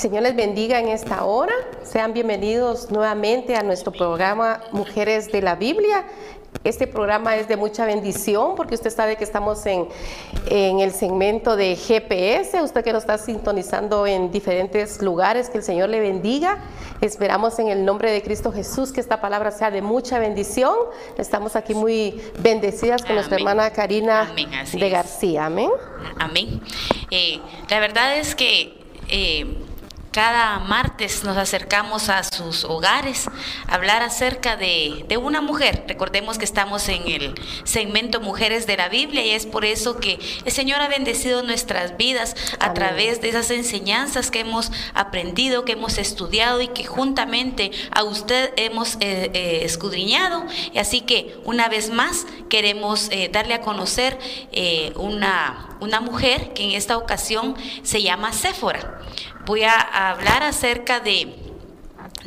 Señor les bendiga en esta hora. Sean bienvenidos nuevamente a nuestro programa Mujeres de la Biblia. Este programa es de mucha bendición porque usted sabe que estamos en, en, el segmento de GPS, usted que nos está sintonizando en diferentes lugares, que el Señor le bendiga. Esperamos en el nombre de Cristo Jesús que esta palabra sea de mucha bendición. Estamos aquí muy bendecidas con nuestra hermana Karina de García. Amén. Amén. Eh, la verdad es que... Eh, cada martes nos acercamos a sus hogares a hablar acerca de, una mujer. Recordemos que estamos en el segmento Mujeres de la Biblia y es por eso que el Señor ha bendecido nuestras vidas a través de esas enseñanzas que hemos aprendido, que hemos estudiado y que juntamente a usted hemos eh, eh, escudriñado. Y así que una vez más queremos eh, darle a conocer una, una mujer que en esta ocasión se llama Séfora voy a hablar acerca de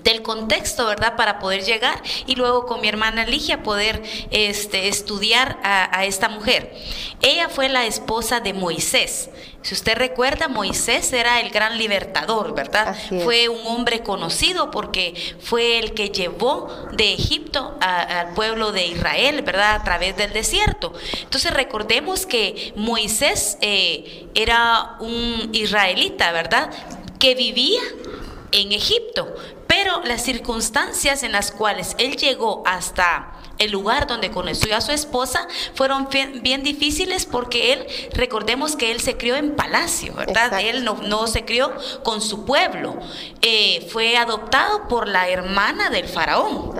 del contexto, ¿verdad? Para poder llegar y luego con mi hermana Ligia poder este, estudiar a, esta mujer. Ella fue la esposa de Moisés. Si usted recuerda, Moisés era el gran libertador, ¿verdad? Fue un hombre conocido porque fue el que llevó de Egipto al pueblo de Israel, ¿verdad? A través del desierto. Entonces recordemos que Moisés eh, era un israelita, ¿verdad? Que vivía en Egipto, pero las circunstancias en las cuales él llegó hasta el lugar donde conoció a su esposa fueron bien, difíciles porque él, recordemos que él se crió en palacio, ¿verdad? Él no, se crió con su pueblo, eh, fue adoptado por la hermana del faraón.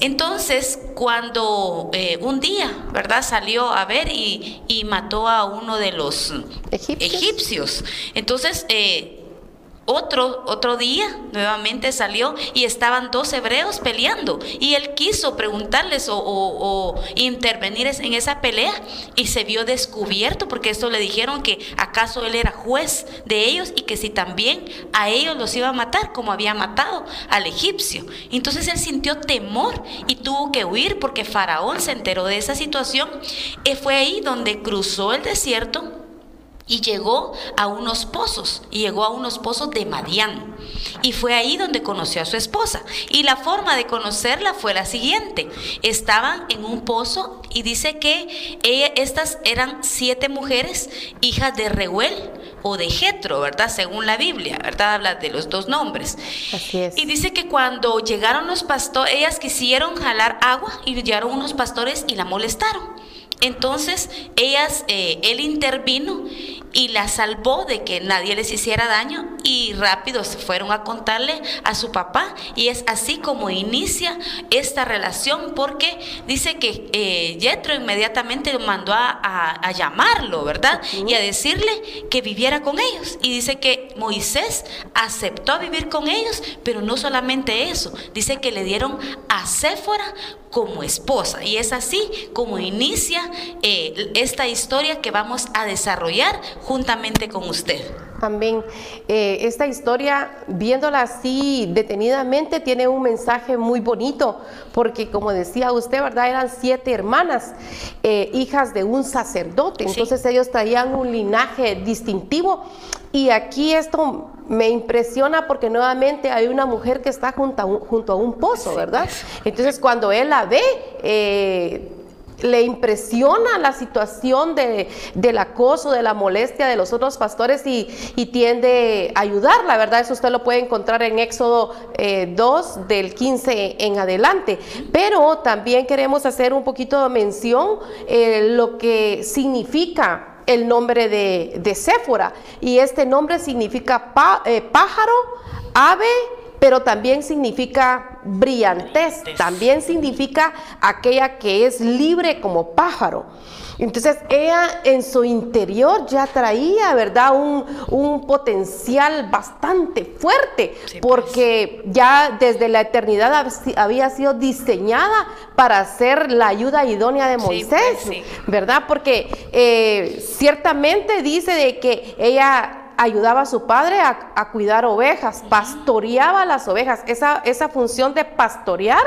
Entonces, cuando eh, un día, ¿verdad? Salió a ver y, mató a uno de los egipcios. Entonces, eh, otro, otro día nuevamente salió y estaban dos hebreos peleando y él quiso preguntarles o, intervenir en esa pelea y se vio descubierto porque esto le dijeron que acaso él era juez de ellos y que si también a ellos los iba a matar como había matado al egipcio. Entonces él sintió temor y tuvo que huir porque Faraón se enteró de esa situación y fue ahí donde cruzó el desierto y llegó a unos pozos, y llegó a unos pozos de Madián. Y fue ahí donde conoció a su esposa. Y la forma de conocerla fue la siguiente. Estaban en un pozo y dice que estas eran siete mujeres, hijas de Reuel o de Jetro, ¿verdad? Según la Biblia, ¿verdad? Habla de los dos nombres. Así es. Y dice que cuando llegaron los pastores, ellas quisieron jalar agua y llegaron unos pastores y la molestaron. Entonces, ellas, eh, él intervino y la salvó de que nadie les hiciera daño y rápido se fueron a contarle a su papá. Y es así como inicia esta relación porque dice que eh, Yetro inmediatamente lo mandó a, llamarlo, ¿verdad? Y a decirle que viviera con ellos. Y dice que Moisés aceptó vivir con ellos, pero no solamente eso, dice que le dieron a Séfora como esposa. Y es así como inicia eh, esta historia que vamos a desarrollar juntamente con usted. Amén. Eh, esta historia, viéndola así detenidamente, tiene un mensaje muy bonito, porque como decía usted, ¿verdad? Eran siete hermanas, eh, hijas de un sacerdote, entonces ellos traían un linaje distintivo. Y aquí esto me impresiona porque nuevamente hay una mujer que está junto a un, junto a un pozo, ¿verdad? Entonces cuando él la ve, eh, le impresiona la situación de, del acoso, de la molestia de los otros pastores y, tiende a ayudarla, ¿verdad? Eso usted lo puede encontrar en Éxodo 2 eh, del 15 en adelante. Pero también queremos hacer un poquito de mención eh, lo que significa el nombre de, de Séfora. Y este nombre significa eh, pájaro, ave, pero también significa brillantez, también significa aquella que es libre como pájaro. Entonces ella en su interior ya traía, ¿verdad? Un, potencial bastante fuerte, pues. porque ya desde la eternidad había sido diseñada para ser la ayuda idónea de Moisés, pues, ¿verdad? Porque eh, ciertamente dice de que ella ayudaba a su padre a, cuidar ovejas, pastoreaba las ovejas. Esa, esa función de pastorear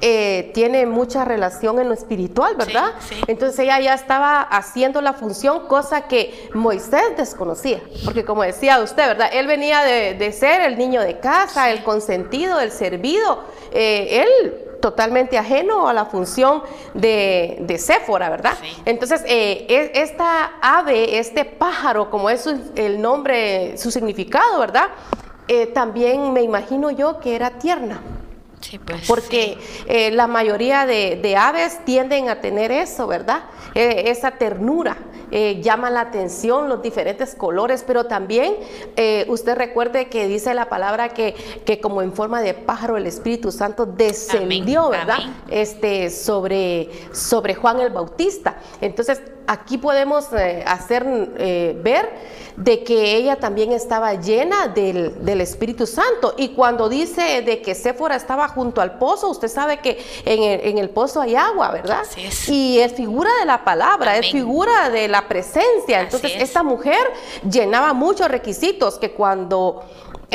eh, tiene mucha relación en lo espiritual, ¿verdad? Sí, sí. Entonces ella ya estaba haciendo la función, cosa que Moisés desconocía, porque como decía usted, ¿verdad? Él venía de, de ser el niño de casa, el consentido, el servido. Eh, él totalmente ajeno a la función de, de Séfora, ¿verdad? Sí. Entonces, eh, e- esta ave, este pájaro, como es su- el nombre, su significado, ¿verdad? Eh, también me imagino yo que era tierna, Sí, pues. porque eh, la mayoría de, de aves tienden a tener eso, ¿verdad? Eh, esa ternura. Eh, llama la atención los diferentes colores, pero también eh, usted recuerde que dice la palabra que, que como en forma de pájaro el Espíritu Santo descendió, Amén, ¿verdad? amén. Este, sobre, sobre Juan el Bautista. Entonces, aquí podemos eh, hacer eh, ver de que ella también estaba llena del, del Espíritu Santo. Y cuando dice de que Séfora estaba junto al pozo, usted sabe que en el, en el pozo hay agua, ¿verdad? Así es. Y es figura de la palabra, es figura de la presencia. Entonces, es. esta mujer llenaba muchos requisitos que cuando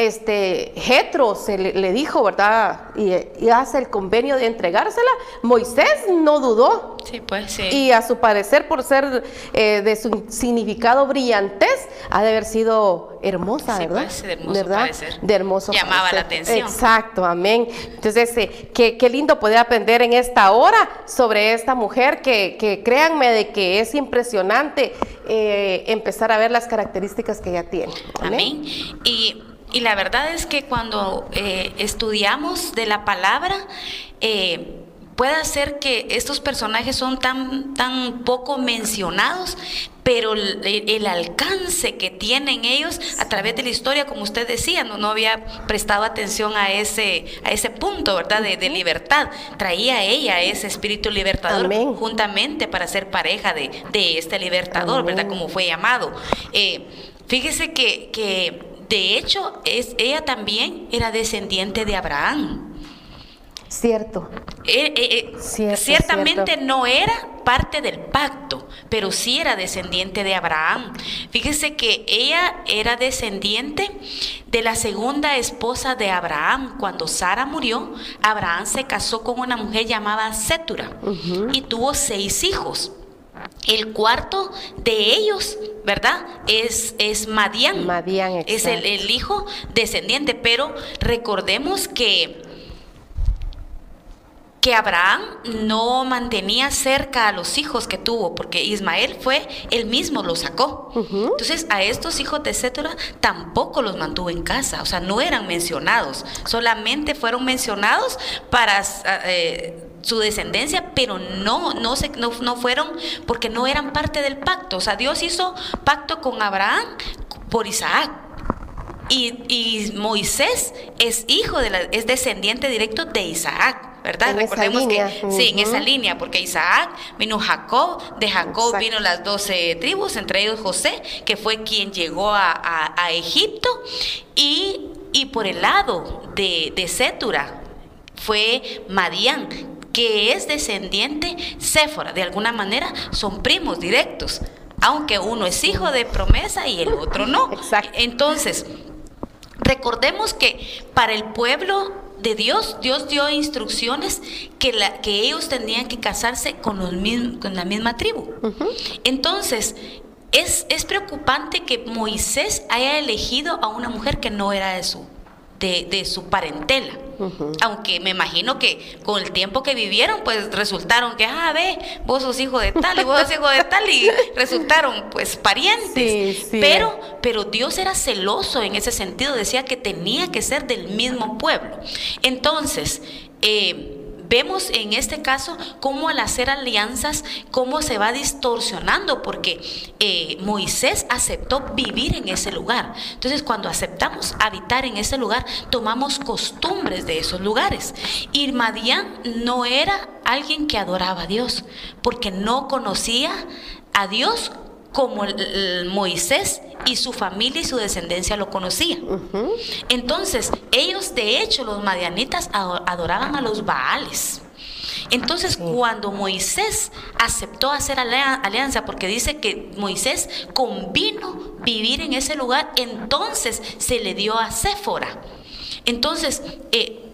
este Jetro se le, le dijo, ¿verdad? Y, y hace el convenio de entregársela, Moisés no dudó. Sí, pues sí. Y a su parecer, por ser eh, de su significado brillantez, ha de haber sido hermosa, Sí, ¿verdad? pues, de hermoso ¿verdad? parecer. De hermoso Llamaba parecer. la atención. Exacto, amén. Entonces, eh, qué, qué lindo poder aprender en esta hora sobre esta mujer que, que créanme de que es impresionante eh, empezar a ver las características que ella tiene. Amén. Y, y la verdad es que cuando eh, estudiamos de la palabra, eh, puede ser que estos personajes son tan, tan poco mencionados, pero el, el alcance que tienen ellos a través de la historia, como usted decía, no, no había prestado atención a ese, a ese punto, ¿verdad? De, de libertad. Traía ella ese espíritu libertador Amén. juntamente para ser pareja de, de este libertador, ¿verdad? Como fue llamado. Eh, fíjese que, que, de hecho es, ella también era descendiente de Abraham. Cierto. Eh, eh, eh, Cierto, ciertamente cierto. no era parte del pacto, pero sí era descendiente de Abraham. Fíjese que ella era descendiente de la segunda esposa de Abraham. Cuando Sara murió, Abraham se casó con una mujer llamada Sétura y tuvo seis hijos. El cuarto de ellos, ¿verdad? Es, es Madián. Madián, es el, el hijo descendiente, pero recordemos que que Abraham no mantenía cerca a los hijos que tuvo, porque Ismael fue, él mismo los sacó. Entonces, a estos hijos de Sétura tampoco los mantuvo en casa, o sea, no eran mencionados, solamente fueron mencionados para eh, su descendencia, pero no, no, se, no, no fueron porque no eran parte del pacto. O sea, Dios hizo pacto con Abraham por Isaac. Y, y Moisés es hijo de la, es descendiente directo de Isaac, ¿verdad? En esa Recordemos línea. que sí, en esa línea, porque Isaac vino Jacob, de Jacob Exacto. vino las doce tribus, entre ellos José, que fue quien llegó a, a- a Egipto, y, y por el lado de, de Sétura fue Madián, que es descendiente Séfora, de alguna manera son primos directos, aunque uno es hijo de promesa y el otro no. Exacto. Entonces, recordemos que para el pueblo de Dios, Dios dio instrucciones que, la- que ellos tenían que casarse con, los mism- con la misma tribu. Entonces, es, es preocupante que Moisés haya elegido a una mujer que no era de su, de, de su parentela. Aunque me imagino que con el tiempo que vivieron, pues resultaron que, ah, ve, vos sos hijo de tal y vos sos hijo de tal y resultaron pues parientes. Sí, sí. Pero, pero Dios era celoso en ese sentido, decía que tenía que ser del mismo pueblo. Entonces, eh, vemos en este caso cómo al hacer alianzas, cómo se va distorsionando, porque eh, Moisés aceptó vivir en ese lugar. Entonces, cuando aceptamos habitar en ese lugar, tomamos costumbres de esos lugares. Y Madián no era alguien que adoraba a Dios, porque no conocía a Dios como el- el Moisés y su familia y su descendencia lo conocían. Entonces, ellos de hecho, los madianitas ado- adoraban a los Baales. Entonces, cuando Moisés aceptó hacer alianza, porque dice que Moisés convino vivir en ese lugar, entonces se le dio a Séfora. Entonces, eh,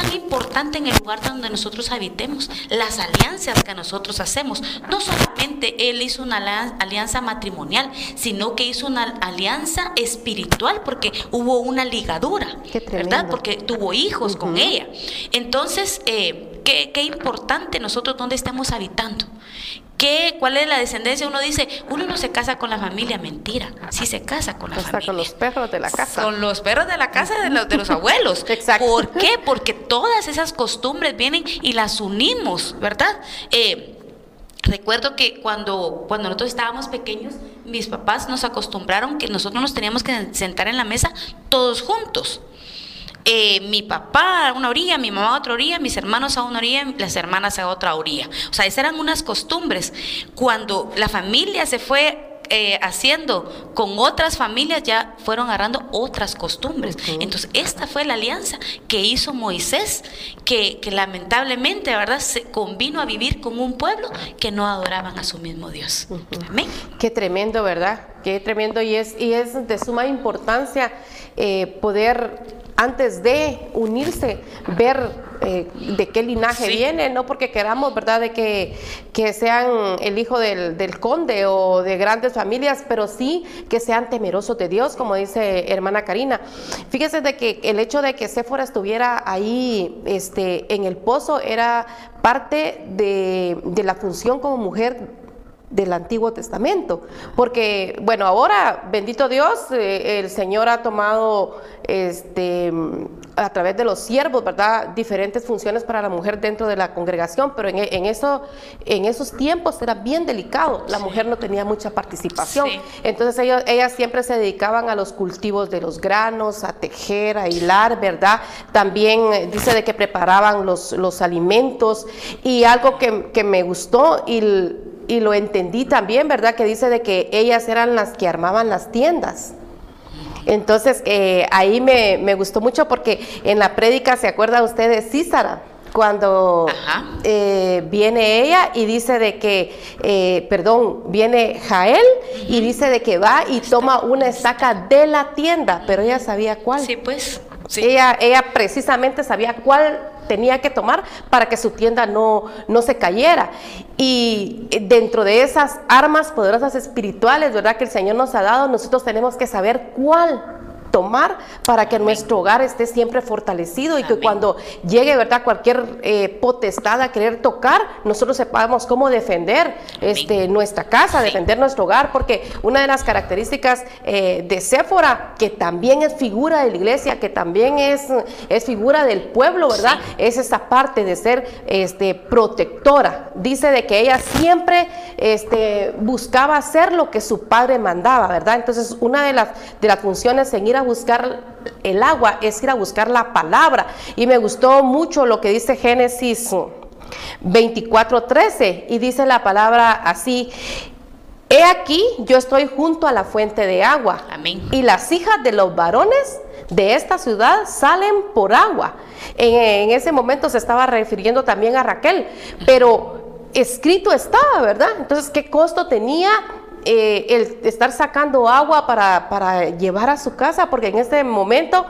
tan importante en el lugar donde nosotros habitemos, las alianzas que nosotros hacemos. No solamente Él hizo una alianza matrimonial, sino que hizo una alianza espiritual porque hubo una ligadura, ¿verdad? Porque tuvo hijos con ella. Entonces, eh, qué, qué importante nosotros donde estamos habitando. ¿Qué, ¿Cuál es la descendencia? Uno dice, uno no se casa con la familia, mentira. Sí se casa con la familia. con los perros de la casa. Con los perros de la casa de los, de los abuelos. Exacto. ¿Por qué? Porque todas esas costumbres vienen y las unimos, ¿verdad? Eh, recuerdo que cuando, cuando nosotros estábamos pequeños, mis papás nos acostumbraron que nosotros nos teníamos que sentar en la mesa todos juntos. Eh, mi papá a una orilla, mi mamá a otra orilla, mis hermanos a una orilla, las hermanas a otra orilla. O sea, esas eran unas costumbres. Cuando la familia se fue eh, haciendo con otras familias, ya fueron agarrando otras costumbres. Entonces, esta fue la alianza que hizo Moisés, que, lamentablemente, ¿verdad?, se convino a vivir con un pueblo que no adoraban a su mismo Dios. Amén. Qué tremendo, ¿verdad? Qué tremendo y es, y es de suma importancia eh, poder antes de unirse, ver eh, de qué linaje viene, no porque queramos, ¿verdad?, de que, que sean el hijo del, del, conde o de grandes familias, pero sí que sean temerosos de Dios, como dice hermana Karina. Fíjese de que el hecho de que Séfora estuviera ahí este, en el pozo era parte de, de la función como mujer del Antiguo Testamento. Porque, bueno, ahora, bendito Dios, eh, el Señor ha tomado este, a través de los siervos, ¿verdad?, diferentes funciones para la mujer dentro de la congregación, pero en, eso, en esos tiempos era bien delicado, la mujer no tenía mucha participación. Entonces ellos, ellas siempre se dedicaban a los cultivos de los granos, a tejer, a hilar, ¿verdad? También eh, dice de que preparaban los, los alimentos y algo que, que me gustó y y lo entendí también, ¿verdad? Que dice de que ellas eran las que armaban las tiendas. Entonces, eh, ahí me, gustó mucho porque en la prédica, ¿se acuerda usted de Císara? Cuando eh, viene ella y dice de que, eh, perdón, viene Jael y dice de que va y toma una estaca de la tienda, pero ella sabía cuál. Sí, pues. Ella, ella precisamente sabía cuál tenía que tomar para que su tienda no, no se cayera. Y dentro de esas armas poderosas espirituales, ¿verdad? Que el Señor nos ha dado, nosotros tenemos que saber cuál tomar para que nuestro hogar esté siempre fortalecido y que cuando llegue, ¿verdad?, cualquier eh, potestad a querer tocar, nosotros sepamos cómo defender este, nuestra casa, defender nuestro hogar, porque una de las características eh, de Séfora, que también es figura de la iglesia, que también es, es figura del pueblo, ¿verdad?, es esa parte de ser este, protectora. Dice de que ella siempre este, buscaba hacer lo que su padre mandaba, ¿verdad? Entonces, una de las, de las funciones en ir a buscar el agua, es ir a buscar la palabra. Y me gustó mucho lo que dice Génesis 24:13 y dice la palabra así. He aquí, yo estoy junto a la fuente de agua. Amén. Y las hijas de los varones de esta ciudad salen por agua. En, en, ese momento se estaba refiriendo también a Raquel, pero escrito estaba, ¿verdad? Entonces, ¿qué costo tenía eh, el estar sacando agua para, para, llevar a su casa, porque en este momento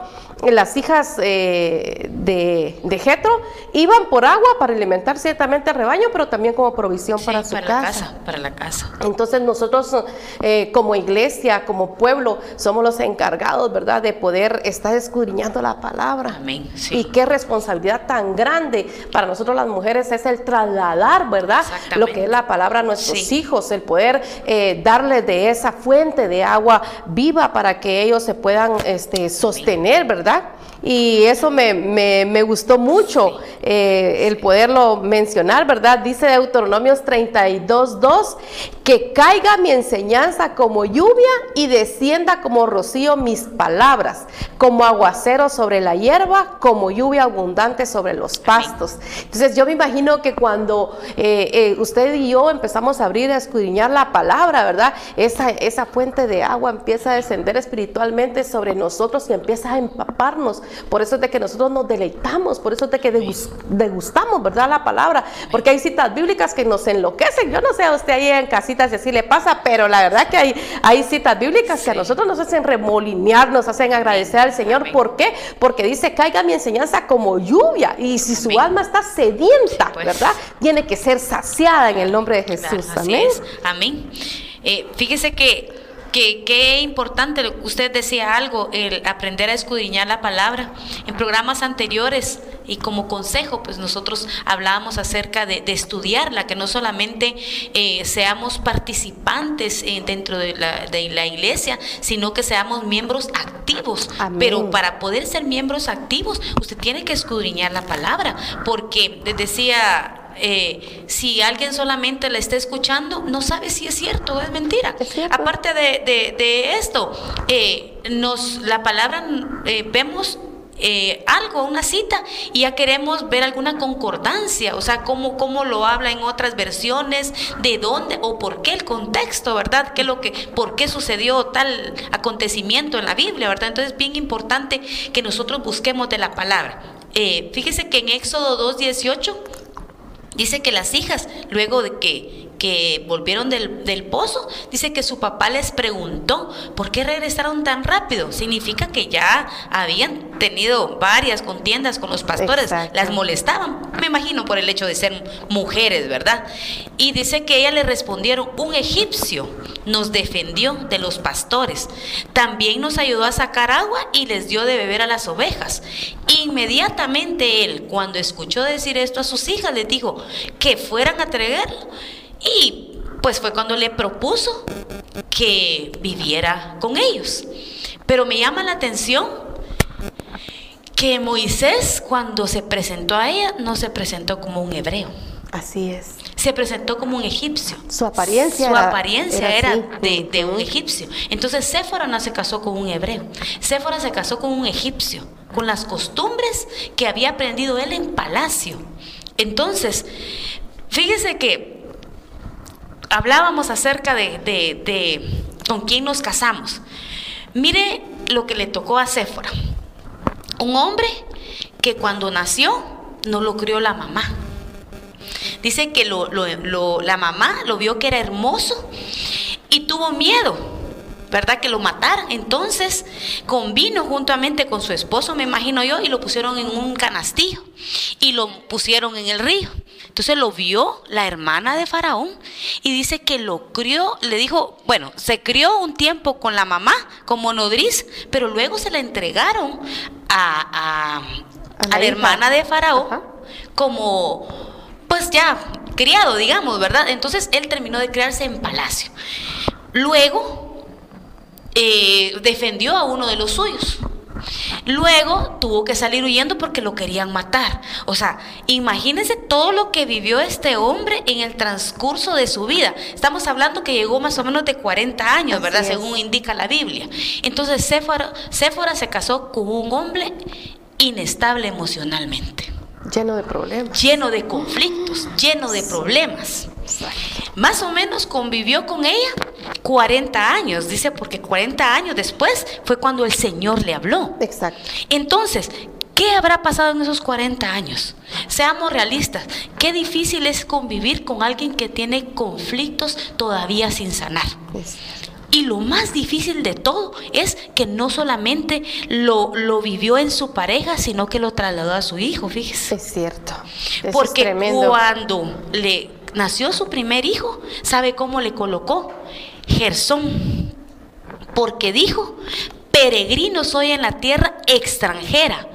las hijas eh, de, de Jetro iban por agua para alimentar ciertamente al rebaño, pero también como provisión para su casa. Para la casa. Entonces nosotros eh, como iglesia, como pueblo, somos los encargados, ¿verdad?, de poder estar escudriñando la palabra. Amén. Y qué responsabilidad tan grande para nosotros las mujeres es el trasladar, ¿verdad?, lo que es la palabra a nuestros hijos, el poder eh, darles de esa fuente de agua viva para que ellos se puedan este, sostener, ¿verdad? tá? Y eso me, me, gustó mucho eh, el poderlo mencionar, ¿verdad? Dice Deuteronomios 32.2, que caiga mi enseñanza como lluvia y descienda como rocío mis palabras, como aguacero sobre la hierba, como lluvia abundante sobre los pastos. Entonces yo me imagino que cuando eh, eh, usted y yo empezamos a abrir, a escudriñar la palabra, ¿verdad? Esa, esa fuente de agua empieza a descender espiritualmente sobre nosotros y empieza a empapar Por eso es de que nosotros nos deleitamos, por eso es de que degustamos, ¿verdad? La palabra, porque hay citas bíblicas que nos enloquecen. Yo no sé a usted ahí en casitas si así le pasa, pero la verdad que hay, hay citas bíblicas que a nosotros nos hacen remolinear, nos hacen agradecer al Señor. ¿Por qué? Porque dice, caiga mi enseñanza como lluvia. Y si su alma está sedienta, pues. ¿verdad? Tiene que ser saciada en el nombre de Jesús. Amén. Amén. Eh, fíjese que que qué importante, usted decía algo, el aprender a escudriñar la palabra. En programas anteriores y como consejo, pues nosotros hablábamos acerca de, estudiarla, que no solamente eh, seamos participantes eh, dentro de la, de la, iglesia, sino que seamos miembros activos. Pero para poder ser miembros activos, usted tiene que escudriñar la palabra, porque decía eh, si alguien solamente la está escuchando, no sabe si es cierto o es mentira. Aparte de, esto, eh, nos, la palabra eh, vemos algo, una cita, y ya queremos ver alguna concordancia, o sea, cómo, cómo lo habla en otras versiones, de dónde o por qué el contexto, ¿verdad? ¿Qué lo que, ¿Por qué sucedió tal acontecimiento en la Biblia, ¿verdad? Entonces es bien importante que nosotros busquemos de la palabra. fíjese que en Éxodo 2.18 Dice que las hijas, luego de que, que volvieron del, del, pozo, dice que su papá les preguntó, ¿por qué regresaron tan rápido? Significa que ya habían tenido varias contiendas con los pastores, las molestaban, me imagino, por el hecho de ser mujeres, ¿verdad? Y dice que ella le respondieron, un egipcio nos defendió de los pastores, también nos ayudó a sacar agua y les dio de beber a las ovejas. Inmediatamente él, cuando escuchó decir esto a sus hijas, les dijo que fueran a traerlo y pues fue cuando le propuso que viviera con ellos. Pero me llama la atención que Moisés cuando se presentó a ella no se presentó como un hebreo. Así es. Se presentó como un egipcio. Su apariencia Su apariencia era, de, un egipcio. Entonces Séfora no se casó con un hebreo. Séfora se casó con un egipcio, con las costumbres que había aprendido él en palacio. Entonces, fíjese que hablábamos acerca de, de con quién nos casamos. Mire lo que le tocó a Séfora. Un hombre que cuando nació no lo crió la mamá Dice que la mamá lo vio que era hermoso y tuvo miedo, ¿verdad? Que lo mataran. Entonces convino juntamente con su esposo, me imagino yo, y lo pusieron en un canastillo y lo pusieron en el río. Entonces lo vio la hermana de Faraón y dice que lo crió, le dijo, bueno, se crió un tiempo con la mamá como nodriz, pero luego se la entregaron a, la, hermana de Faraón como pues ya criado, digamos, ¿verdad? Entonces él terminó de criarse en palacio. Luego eh, defendió a uno de los suyos. Luego tuvo que salir huyendo porque lo querían matar. O sea, imagínense todo lo que vivió este hombre en el transcurso de su vida. Estamos hablando que llegó más o menos de 40 años, ¿verdad? Según indica la Biblia. Entonces Séfora, Séfora se casó con un hombre inestable emocionalmente. Lleno de problemas. Lleno de conflictos, lleno de problemas. Más o menos convivió con ella 40 años, dice, porque 40 años después fue cuando el Señor le habló. Exacto. Entonces, ¿Qué habrá pasado en esos 40 años? Seamos realistas. Qué difícil es convivir con alguien que tiene conflictos todavía sin sanar. Y lo más difícil de todo es que no solamente lo, lo vivió en su pareja, sino que lo trasladó a su hijo, fíjese. Es cierto. Porque cuando le nació su primer hijo, ¿sabe cómo le colocó? Gersón. Porque dijo, peregrino soy en la tierra extranjera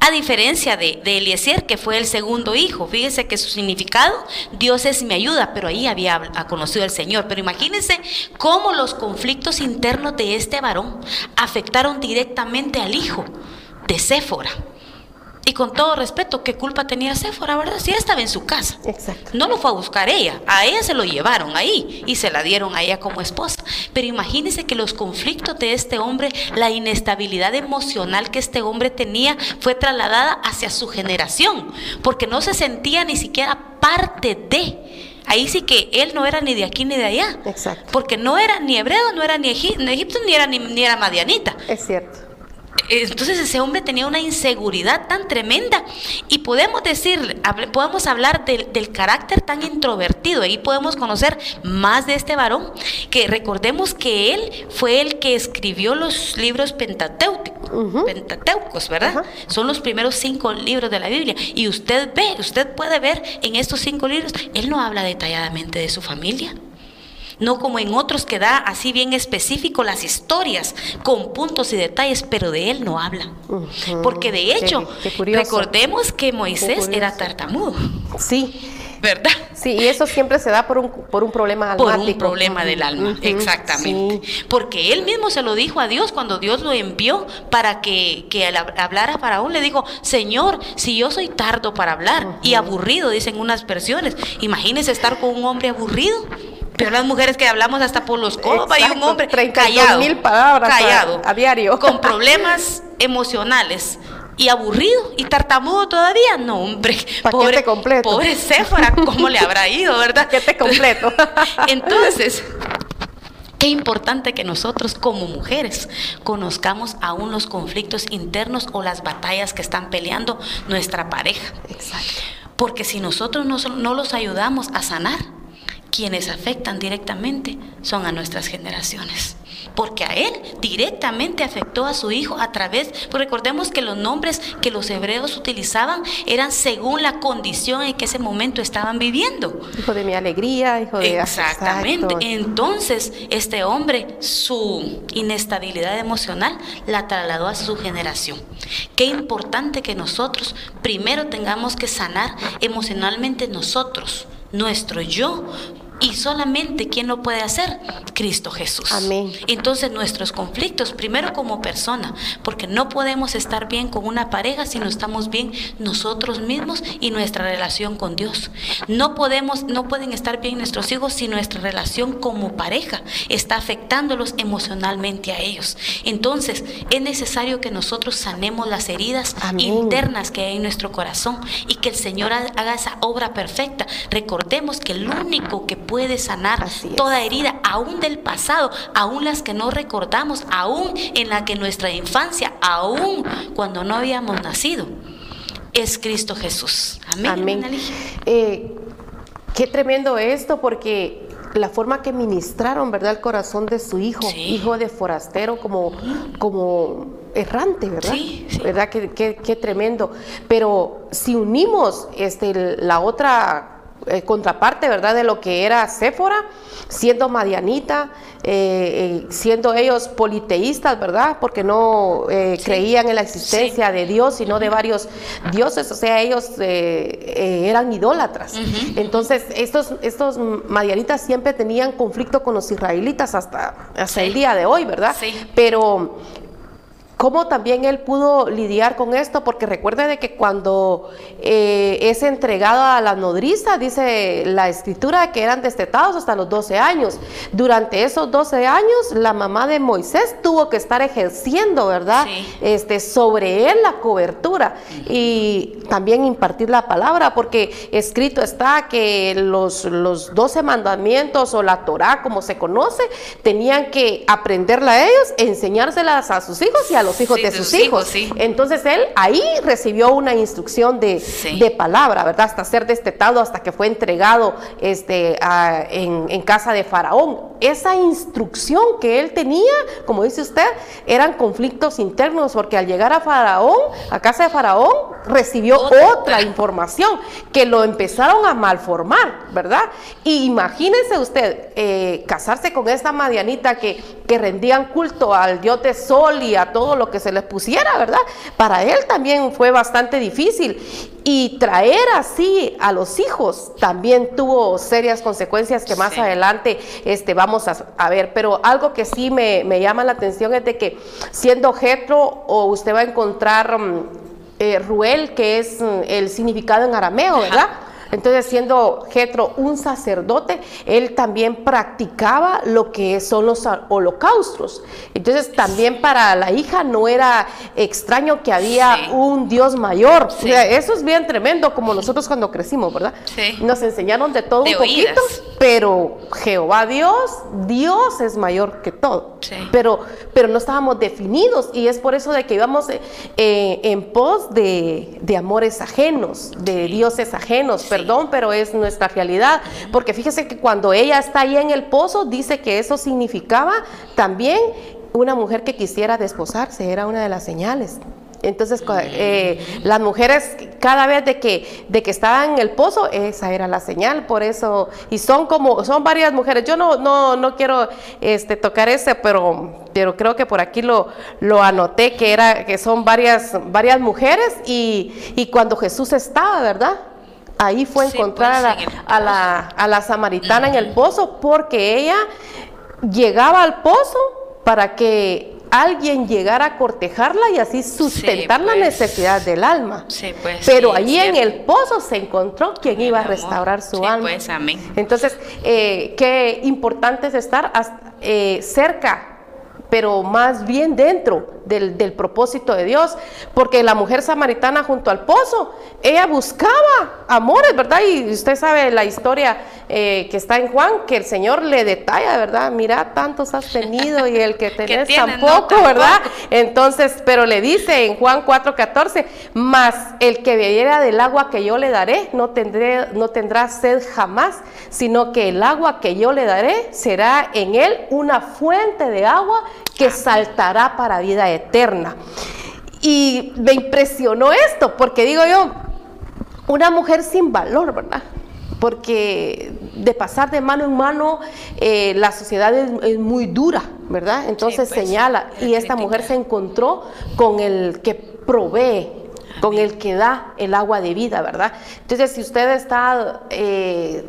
a diferencia de, de, Eliezer, que fue el segundo hijo, fíjese que su significado, Dios es mi ayuda, pero ahí había conocido al Señor. Pero imagínense cómo los conflictos internos de este varón afectaron directamente al hijo de Séfora. Y con todo respeto, ¿qué culpa tenía Séfora, verdad? Si ella estaba en su casa. Exacto. No lo fue a buscar ella, a ella se lo llevaron ahí y se la dieron a ella como esposa. Pero imagínense que los conflictos de este hombre, la inestabilidad emocional que este hombre tenía fue trasladada hacia su generación, porque no se sentía ni siquiera parte de. Ahí sí que él no era ni de aquí ni de allá. Exacto. Porque no era ni hebreo, no era ni, egipto, ni era ni, ni era madianita. Es cierto entonces ese hombre tenía una inseguridad tan tremenda. Y podemos decir, podemos hablar del, carácter tan introvertido, ahí podemos conocer más de este varón, que recordemos que él fue el que escribió los libros pentateucos, pentateucos ¿verdad? Son los primeros cinco libros de la Biblia. Y usted ve, usted puede ver en estos cinco libros, él no habla detalladamente de su familia no como en otros que da así bien específico las historias con puntos y detalles, pero de él no habla. Porque de hecho, recordemos que Moisés era tartamudo. Sí. ¿Verdad? Sí, y eso siempre se da por un, por un problema almático. Por un problema del alma, exactamente. Porque él mismo se lo dijo a Dios cuando Dios lo envió para que, que al hablar a Faraón le dijo, Señor, si yo soy tardo para hablar y aburrido, dicen unas versiones, imagínese estar con un hombre aburrido. Pero las mujeres que hablamos hasta por los codos y un hombre callado, mil palabras callado, a, diario. Con problemas emocionales y aburrido y tartamudo todavía. No, hombre. Pobre, completo. Pobre Séfora, ¿cómo le habrá ido, verdad? Paquete completo. Entonces, Qué importante que nosotros como mujeres conozcamos aún los conflictos internos o las batallas que están peleando nuestra pareja. Exacto. Porque si nosotros no, no los ayudamos a sanar, quienes afectan directamente son a nuestras generaciones. Porque a él directamente afectó a su hijo a través, pues recordemos que los nombres que los hebreos utilizaban eran según la condición en que ese momento estaban viviendo. Hijo de mi alegría, hijo de... Exactamente. Entonces, este hombre, su inestabilidad emocional la trasladó a su generación. Qué importante que nosotros primero tengamos que sanar emocionalmente nosotros, nuestro yo, y solamente ¿quién lo puede hacer? Cristo Jesús. Amén. Entonces nuestros conflictos, primero como persona, porque no podemos estar bien con una pareja si no estamos bien nosotros mismos y nuestra relación con Dios. No podemos, no pueden estar bien nuestros hijos si nuestra relación como pareja está afectándolos emocionalmente a ellos. Entonces es necesario que nosotros sanemos las heridas internas que hay en nuestro corazón y que el Señor haga esa obra perfecta. Recordemos que el único que puede sanar toda herida, aún del pasado, aún las que no recordamos, aún en la que nuestra infancia, aún cuando no habíamos nacido, es Cristo Jesús. Amén. Eh, qué tremendo esto, porque la forma que ministraron, ¿verdad?, el corazón de su hijo, hijo de forastero, como, como errante, ¿verdad? Sí, ¿Verdad? Qué, tremendo. Pero si unimos este, la otra eh, contraparte, ¿verdad? De lo que era Séfora, siendo Madianita, eh, eh, siendo ellos politeístas, ¿verdad? Porque no creían en la existencia de Dios, sino de varios dioses, o sea, ellos eran idólatras. Entonces, estos, estos Madianitas siempre tenían conflicto con los israelitas hasta, hasta el día de hoy, ¿verdad? Pero ¿Cómo también él pudo lidiar con esto? Porque recuerde de que cuando eh, es entregado a la nodriza, dice la escritura que eran destetados hasta los 12 años. Durante esos 12 años, la mamá de Moisés tuvo que estar ejerciendo, ¿verdad? Este, sobre él la cobertura y también impartir la palabra, porque escrito está que los, los 12 mandamientos o la Torah, como se conoce, tenían que aprenderla a ellos, enseñárselas a sus hijos y a los hijos de sus, hijos. Entonces él ahí recibió una instrucción de, palabra, ¿verdad? Hasta ser destetado, hasta que fue entregado este, en, casa de Faraón. Esa instrucción que él tenía, como dice usted, eran conflictos internos, porque al llegar a Faraón, a casa de Faraón, recibió otra, información que lo empezaron a malformar, ¿verdad? Y imagínese usted eh, casarse con esta Madianita que, que rendían culto al dios de sol y a todo lo que se les pusiera, ¿verdad? Para él también fue bastante difícil. Y traer así a los hijos también tuvo serias consecuencias que más adelante este, vamos a, ver. Pero algo que sí me, llama la atención es de que siendo Jetro, o usted va a encontrar mm, eh, Ruel, que es mm, el significado en arameo, ¿verdad? Entonces, siendo Jetro un sacerdote, él también practicaba lo que son los holocaustos. Entonces, también para la hija no era extraño que había un Dios mayor. eso es bien tremendo, como nosotros cuando crecimos, ¿verdad? Nos enseñaron de todo un poquito. Pero Jehová Dios, Dios es mayor que todo. Pero, pero no estábamos definidos y es por eso de que íbamos eh, en pos de, amores ajenos, de dioses ajenos, perdón, pero es nuestra realidad. Porque fíjese que cuando ella está ahí en el pozo, dice que eso significaba también una mujer que quisiera desposarse, era una de las señales. Entonces, eh, las mujeres cada vez de que, de que estaban en el pozo, esa era la señal, por eso, y son como, son varias mujeres. Yo no, no, no quiero este, tocar ese, pero, pero creo que por aquí lo, lo anoté, que era, que son varias, varias mujeres, y, y cuando Jesús estaba, ¿verdad? Ahí fue encontrar pues, a, la, a, la, samaritana en el pozo, porque ella llegaba al pozo para que alguien llegar a cortejarla y así sustentar la pues. necesidad del alma. Pues, Pero allí en el pozo se encontró quien iba a restaurar su alma. Pues, amén. Entonces, eh, qué importante es estar eh, cerca pero más bien dentro del, propósito de Dios, porque la mujer samaritana junto al pozo, ella buscaba amores, ¿verdad? Y usted sabe la historia eh, que está en Juan, que el Señor le detalla, ¿verdad? Mira, tantos has tenido y el que tenés tampoco, ¿verdad? Entonces, pero le dice en Juan 4:14, más el que bebiera del agua que yo le daré, no, tendré, no tendrá sed jamás, sino que el agua que yo le daré será en él una fuente de agua que saltará para vida eterna. Y me impresionó esto, porque digo yo, una mujer sin valor, ¿verdad? Porque de pasar de mano en mano, eh, la sociedad es, muy dura, ¿verdad? Entonces pues, señala, y esta mujer se encontró con el que provee, con el que da el agua de vida, ¿verdad? Entonces, si usted está eh,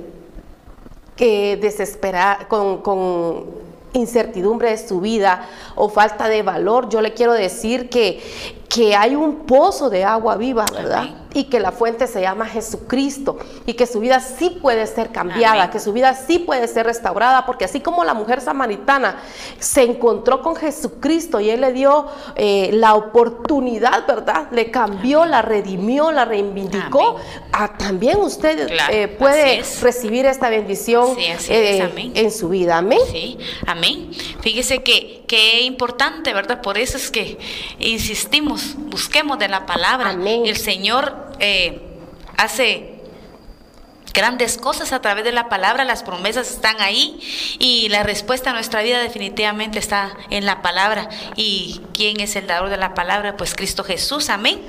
desesperada, con, con incertidumbre de su vida o falta de valor, yo le quiero decir que, que hay un pozo de agua viva, ¿verdad? y que la fuente se llama Jesucristo y que su vida sí puede ser cambiada, que su vida sí puede ser restaurada, porque así como la mujer samaritana se encontró con Jesucristo y Él le dio eh, la oportunidad, ¿verdad? Le cambió, la redimió, la reivindicó, ah, también usted eh, puede recibir esta bendición eh, en su vida. Amén. Sí, amén. Fíjese que, que es importante, ¿verdad? Por eso es que insistimos, busquemos de la palabra. Amén. El Señor eh, hace grandes cosas a través de la palabra, las promesas están ahí y la respuesta a nuestra vida definitivamente está en la palabra. ¿Y quién es el dador de la palabra? Pues Cristo Jesús, amén.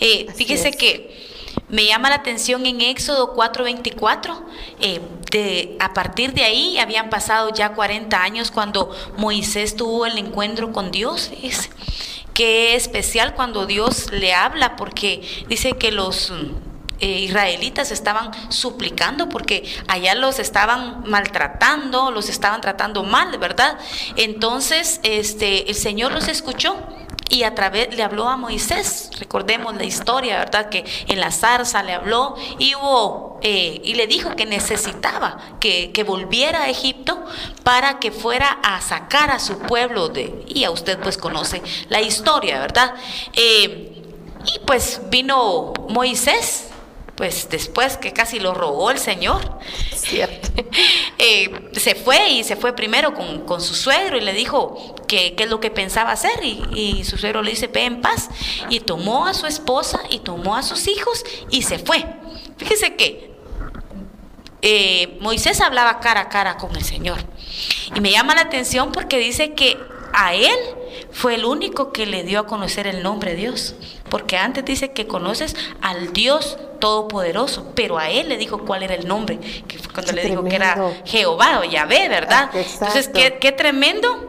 Eh, fíjese que me llama la atención en Éxodo 4:24, eh, de, a partir de ahí habían pasado ya 40 años cuando Moisés tuvo el encuentro con Dios. Es, qué especial cuando Dios le habla, porque dice que los eh, israelitas estaban suplicando porque allá los estaban maltratando, los estaban tratando mal, ¿verdad? Entonces, este, el Señor los escuchó y a través le habló a Moisés. Recordemos la historia, ¿verdad? Que en la zarza le habló y hubo eh, y le dijo que necesitaba que, volviera a Egipto para que fuera a sacar a su pueblo de y a usted pues conoce la historia, ¿verdad? Eh, y pues vino Moisés pues después que casi lo robó el Señor, eh, se fue y se fue primero con, su suegro y le dijo qué es lo que pensaba hacer y, su suegro le dice, ve en paz y tomó a su esposa y tomó a sus hijos y se fue. Fíjese que eh, Moisés hablaba cara a cara con el Señor. Y me llama la atención porque dice que a él fue el único que le dio a conocer el nombre de Dios. Porque antes dice que conoces al Dios Todopoderoso, pero a él le dijo cuál era el nombre, que fue cuando le dijo que era Jehová o Yahvé, ¿verdad? Ah, Entonces, qué, qué tremendo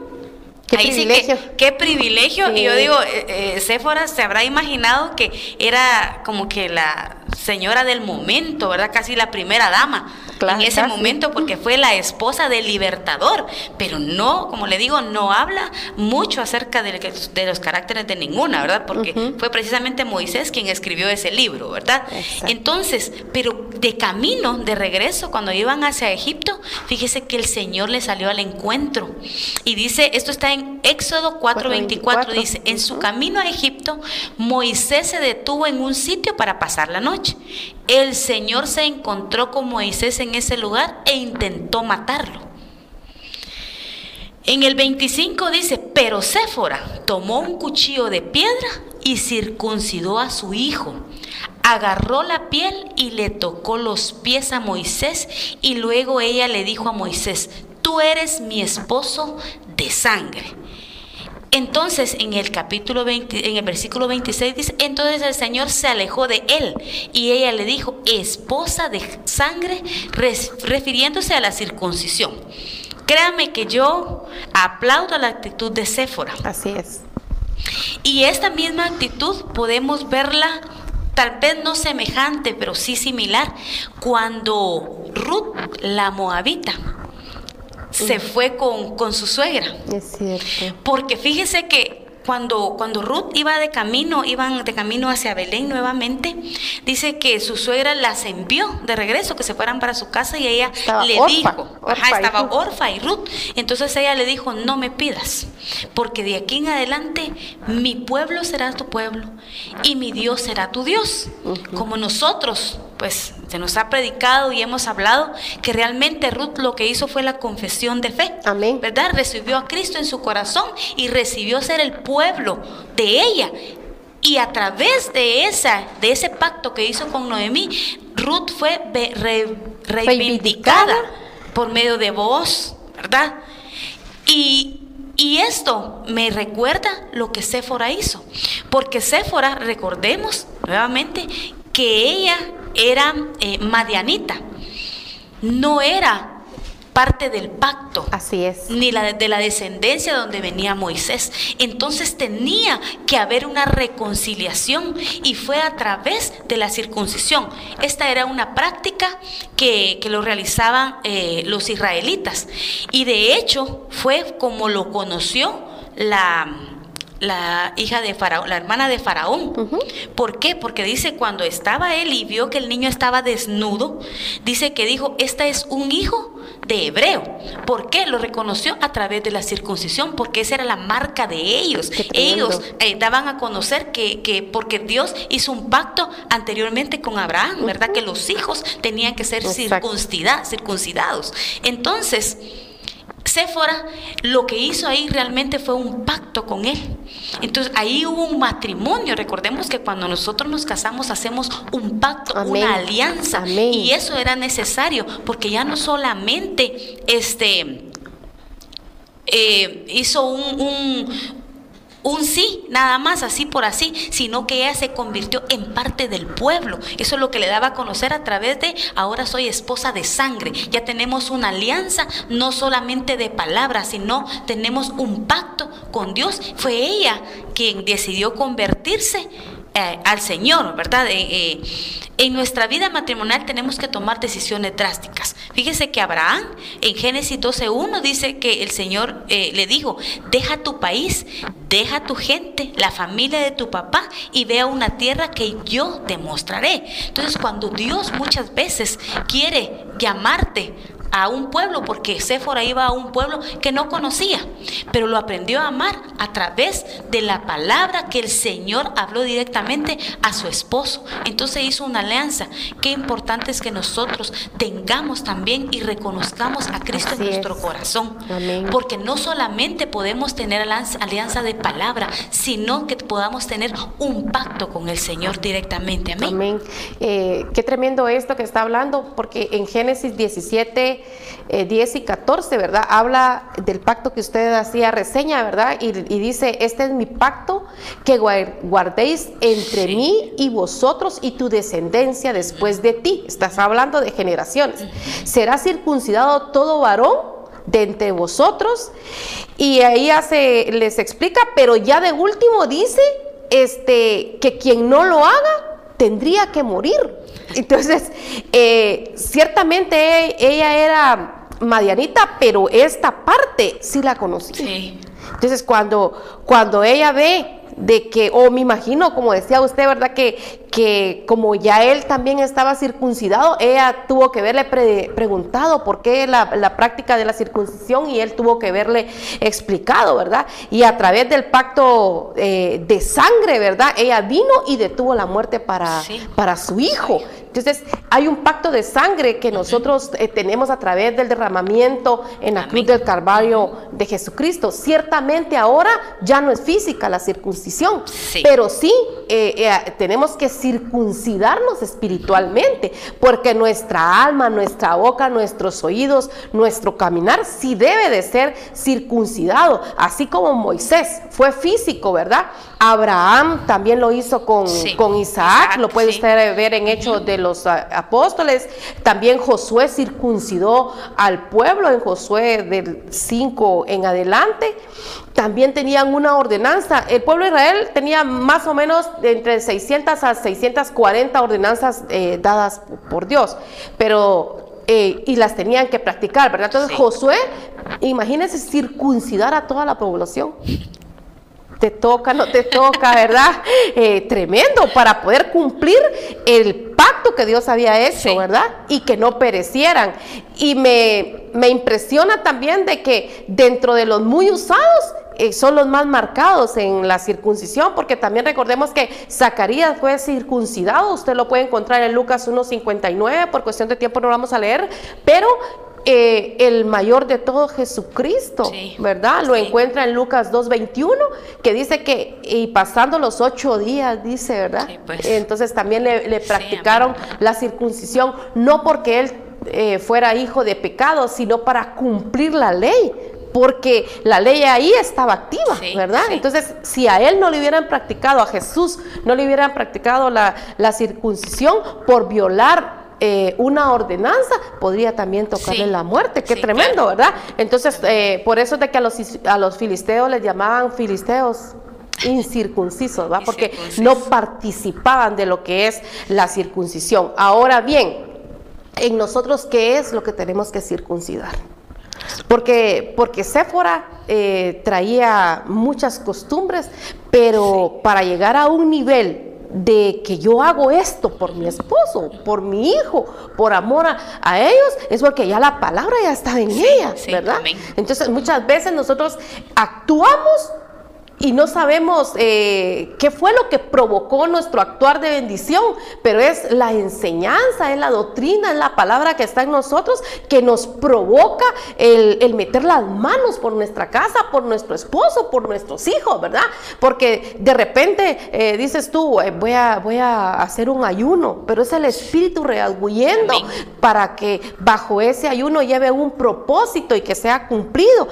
Qué privilegio. qué privilegio. Y yo digo, eh, eh, se habrá imaginado que era como que la señora del momento, ¿verdad? Casi la primera dama en ese momento porque fue la esposa del libertador, pero no, como le digo, no habla mucho acerca de, de los caracteres de ninguna, ¿verdad? Porque fue precisamente Moisés quien escribió ese libro, ¿verdad? Entonces, pero de camino, de regreso, cuando iban hacia Egipto, fíjese que el Señor le salió al encuentro y dice, esto está en Éxodo 4:24, dice, en su camino a Egipto, Moisés se detuvo en un sitio para pasar la noche. El Señor se encontró con Moisés en ese lugar e intentó matarlo. En el 25 dice, pero Séfora tomó un cuchillo de piedra y circuncidó a su hijo. Agarró la piel y le tocó los pies a Moisés y luego ella le dijo a Moisés, tú eres mi esposo de sangre. Entonces en el capítulo 20, en el versículo 26 dice, entonces el Señor se alejó de él y ella le dijo, esposa de sangre, refiriéndose a la circuncisión. Créame que yo aplaudo la actitud de Séfora. Así es. Y esta misma actitud podemos verla tal vez no semejante, pero sí similar, cuando Ruth, la moabita, se fue con, con su suegra. Es cierto. Porque fíjese que cuando, cuando Ruth iba de camino, iban de camino hacia Belén nuevamente, dice que su suegra las envió de regreso, que se fueran para su casa y ella le dijo, estaba Orfa y Ruth. Entonces ella le dijo, no me pidas, porque de aquí en adelante mi pueblo será tu pueblo y mi Dios será tu Dios. Como nosotros pues se nos ha predicado y hemos hablado que realmente Ruth lo que hizo fue la confesión de fe. Amén. ¿Verdad? Recibió a Cristo en su corazón y recibió ser el pueblo de ella. Y a través de, esa, de ese pacto que hizo con Noemí, Ruth fue reivindicada por medio de voz, ¿verdad? Y, y esto me recuerda lo que Séfora hizo. Porque Séfora, recordemos nuevamente, que ella era eh, madianita, no era parte del pacto. Así es. Ni la de, la descendencia donde venía Moisés. Entonces tenía que haber una reconciliación y fue a través de la circuncisión. Esta era una práctica que, lo realizaban eh, los israelitas. Y de hecho fue como lo conoció la la hija de Faraón, la hermana de Faraón. ¿Por qué? Porque dice cuando estaba él y vio que el niño estaba desnudo, dice que dijo, esta es un hijo de hebreo. ¿Por qué? Lo reconoció a través de la circuncisión, porque esa era la marca de ellos. Ellos eh, daban a conocer que, que, porque Dios hizo un pacto anteriormente con Abraham, ¿verdad? Que los hijos tenían que ser circuncidados. Entonces, Séfora lo que hizo ahí realmente fue un pacto con él. Entonces ahí hubo un matrimonio. Recordemos que cuando nosotros nos casamos hacemos un pacto, una alianza. Y eso era necesario porque ya no solamente este, eh, hizo un, un sí, nada más, así por así, sino que ella se convirtió en parte del pueblo. Eso es lo que le daba a conocer a través de, ahora soy esposa de sangre. Ya tenemos una alianza, no solamente de palabras, sino tenemos un pacto con Dios. Fue ella quien decidió convertirse eh, al Señor, ¿verdad? Eh, eh, en nuestra vida matrimonial tenemos que tomar decisiones drásticas. Fíjese que Abraham en Génesis 12.1 dice que el Señor le dijo, deja tu país, deja tu gente, la familia de tu papá y ve a una tierra que yo te mostraré. Entonces cuando Dios muchas veces quiere llamarte a un pueblo, porque Séfora iba a un pueblo que no conocía, pero lo aprendió a amar a través de la palabra que el Señor habló directamente a su esposo. Entonces hizo una alianza. Qué importante es que nosotros tengamos también y reconozcamos a Cristo en nuestro corazón. Porque no solamente podemos tener alianza de palabra, sino que podamos tener un pacto con el Señor directamente. Amén. Eh, qué tremendo esto que está hablando, porque en Génesis 17 10 eh, y 14, ¿verdad? Habla del pacto que usted hacía reseña, ¿verdad? Y, dice, este es mi pacto que guardéis entre mí y vosotros y tu descendencia después de ti. Estás hablando de generaciones. Será circuncidado todo varón de entre vosotros. Y ahí hace, les explica, pero ya de último dice este, que quien no lo haga tendría que morir. Entonces, eh, ciertamente ella era Madianita, pero esta parte sí la conocía. Entonces, cuando, cuando ella ve de que, o me imagino, como decía usted, ¿verdad? Que, que como ya él también estaba circuncidado, ella tuvo que verle preguntado por qué la, la, práctica de la circuncisión y él tuvo que verle explicado, ¿verdad? Y a través del pacto eh, de sangre, ¿verdad? Ella vino y detuvo la muerte para, para su hijo. Entonces, hay un pacto de sangre que nosotros eh, tenemos a través del derramamiento en la cruz del Calvario de Jesucristo. Ciertamente ahora ya no es física la circuncisión, pero sí eh, tenemos que circuncidarnos espiritualmente, porque nuestra alma, nuestra boca, nuestros oídos, nuestro caminar sí debe de ser circuncidado, así como Moisés fue físico, ¿verdad? Abraham también lo hizo con, con Isaac, lo puede usted ver en Hechos de los apóstoles. También Josué circuncidó al pueblo en Josué del 5 en adelante. También tenían una ordenanza. El pueblo de Israel tenía más o menos entre 600 a 640 ordenanzas eh, dadas por Dios, pero eh, y las tenían que practicar, ¿verdad? Entonces Josué, imagínense circuncidar a toda la población te toca, no te toca, ¿verdad? Eh, tremendo para poder cumplir el pacto que Dios había hecho, ¿verdad? Y que no perecieran. Y me, me, impresiona también de que dentro de los muy usados eh, son los más marcados en la circuncisión, porque también recordemos que Zacarías fue circuncidado, usted lo puede encontrar en Lucas 1.59, por cuestión de tiempo no lo vamos a leer, pero eh, el mayor de todo Jesucristo, ¿verdad? Lo encuentra en Lucas 2.21, que dice que, y pasando los ocho días, dice, ¿verdad? Pues. Entonces también le, practicaron la circuncisión, no porque él eh, fuera hijo de pecado, sino para cumplir la ley, porque la ley ahí estaba activa, ¿verdad? Entonces, si a él no le hubieran practicado, a Jesús no le hubieran practicado la, la circuncisión por violar eh, una ordenanza, podría también tocarle la muerte. Qué tremendo, ¿verdad? Entonces, eh, por eso de que a los, a los filisteos les llamaban filisteos incircuncisos, ¿va? Porque no participaban de lo que es la circuncisión. Ahora bien, en nosotros, ¿qué es lo que tenemos que circuncidar? Porque, porque Séfora eh, traía muchas costumbres, pero para llegar a un nivel de que yo hago esto por mi esposo, por mi hijo, por amor a, ellos, es porque ya la palabra ya está en ella, ¿verdad? Entonces muchas veces nosotros actuamos y no sabemos eh, qué fue lo que provocó nuestro actuar de bendición, pero es la enseñanza, es la doctrina, es la palabra que está en nosotros que nos provoca el, meter las manos por nuestra casa, por nuestro esposo, por nuestros hijos, ¿verdad? Porque de repente eh, dices tú, eh, voy, a, voy a hacer un ayuno, pero es el Espíritu reaguyendo para que bajo ese ayuno lleve un propósito y que sea cumplido.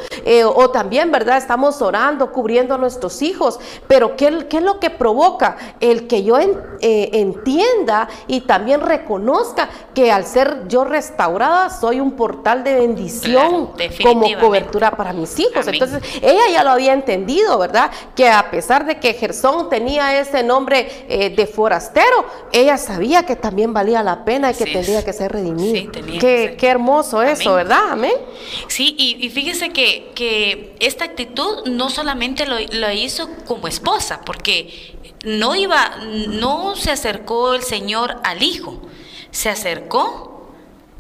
o también, ¿verdad? Estamos orando, cubriendo nuestro hijos, pero ¿qué, ¿qué, es lo que provoca? El que yo eh, entienda y también reconozca que al ser yo restaurada soy un portal de bendición como cobertura para mis hijos. Entonces, ella ya lo había entendido, ¿verdad? Que a pesar de que Gersón tenía ese nombre eh, de forastero, ella sabía que también valía la pena y que tendría que ser redimido. qué, qué, hermoso eso, ¿verdad? Amén. Sí, y, fíjese que, que, esta actitud no solamente lo, lo hizo como esposa, porque no iba, no se acercó el Señor al hijo, se acercó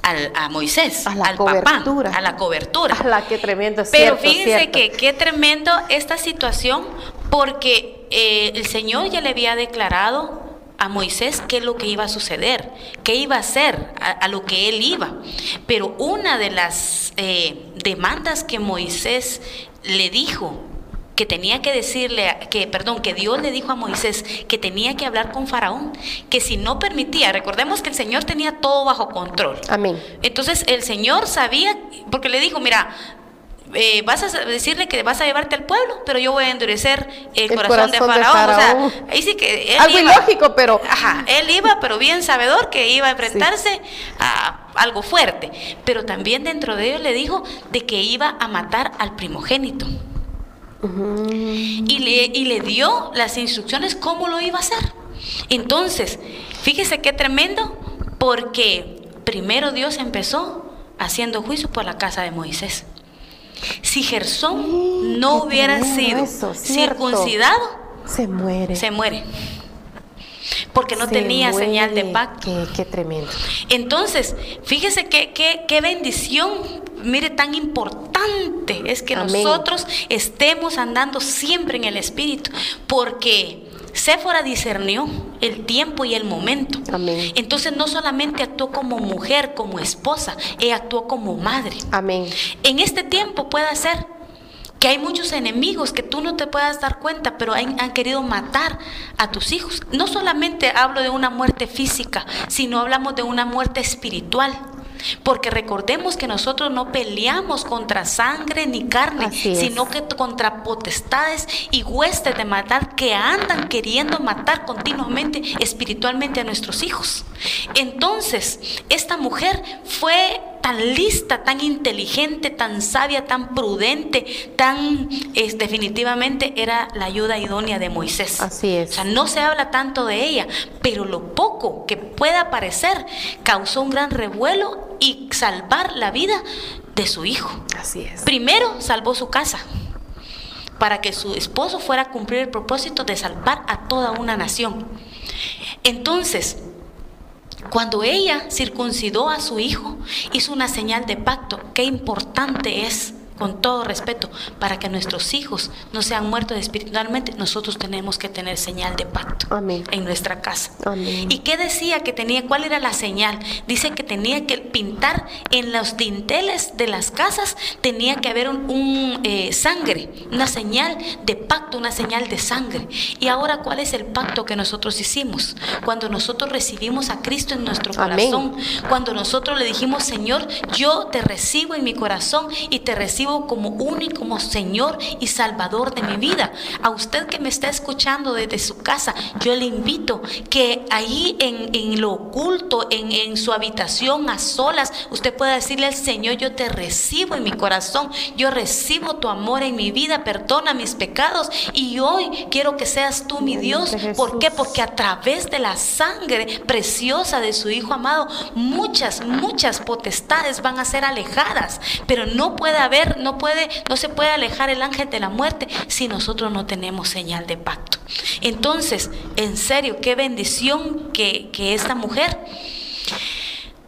al, a Moisés, a la al cobertura. papá, a la cobertura. A la que tremendo Pero fíjense que qué tremendo esta situación, porque eh, el Señor ya le había declarado a Moisés qué es lo que iba a suceder, qué iba a hacer, a, lo que él iba. Pero una de las eh, demandas que Moisés le dijo que tenía que decirle, que, perdón, que Dios le dijo a Moisés que tenía que hablar con Faraón, que si no permitía, recordemos que el Señor tenía todo bajo control. Amén. Entonces el Señor sabía, porque le dijo, mira, eh, vas a decirle que vas a llevarte al pueblo, pero yo voy a endurecer el, corazón, de, Faraón. O sea, ahí sí que él algo ilógico, pero ajá, él iba, pero bien sabedor que iba a enfrentarse a algo fuerte. Pero también dentro de ellos le dijo de que iba a matar al primogénito y, le, y le dio las instrucciones cómo lo iba a hacer. Entonces, fíjese qué tremendo, porque primero Dios empezó haciendo juicio por la casa de Moisés. Si Gersón no hubiera sido circuncidado, se muere. Se muere. Porque no Se tenía señal de pacto. Qué, qué tremendo. Entonces, fíjese qué, qué, qué bendición, mire, tan importante es que Amén. nosotros estemos andando siempre en el Espíritu, porque Séfora discernió el tiempo y el momento. Amén. Entonces no solamente actuó como mujer, como esposa, ella actuó como madre. Amén. En este tiempo puede ser que hay muchos enemigos que tú no te puedas dar cuenta, pero han, han querido matar a tus hijos. No solamente hablo de una muerte física, sino hablamos de una muerte espiritual. Porque recordemos que nosotros no peleamos contra sangre ni carne, sino que contra potestades y huestes de matar que andan queriendo matar continuamente espiritualmente a nuestros hijos. Entonces, esta mujer fue tan lista, tan inteligente, tan sabia, tan prudente, tan es, definitivamente era la ayuda idónea de Moisés. Así es. O sea, no se habla tanto de ella, pero lo poco que pueda parecer causó un gran revuelo y salvar la vida de su hijo. Así es. Primero salvó su casa para que su esposo fuera a cumplir el propósito de salvar a toda una nación. Entonces, cuando ella circuncidó a su hijo, hizo una señal de pacto. Qué importante es, con todo respeto, para que nuestros hijos no sean muertos espiritualmente, nosotros tenemos que tener señal de pacto Amén. en nuestra casa. Amén. ¿Y qué decía que tenía? ¿Cuál era la señal? Dice que tenía que pintar en los dinteles de las casas, tenía que haber un, un, eh, sangre, una señal de pacto, una señal de sangre. Y ahora, ¿cuál es el pacto que nosotros hicimos? Cuando nosotros recibimos a Cristo en nuestro Amén. corazón, cuando nosotros le dijimos, Señor, yo te recibo en mi corazón y te recibo como único, como Señor y Salvador de mi vida. A usted que me está escuchando desde su casa, yo le invito que ahí en, en lo oculto, en, en su habitación, a solas, usted pueda decirle al Señor, yo te recibo en mi corazón, yo recibo tu amor en mi vida, perdona mis pecados y hoy quiero que seas tú mi Dios. ¿Por qué? Porque a través de la sangre preciosa de su Hijo amado, muchas, muchas potestades van a ser alejadas, pero no puede haber, no puede, no se puede alejar el ángel de la muerte si nosotros no tenemos señal de pacto. Entonces, en serio, qué bendición que, que esta mujer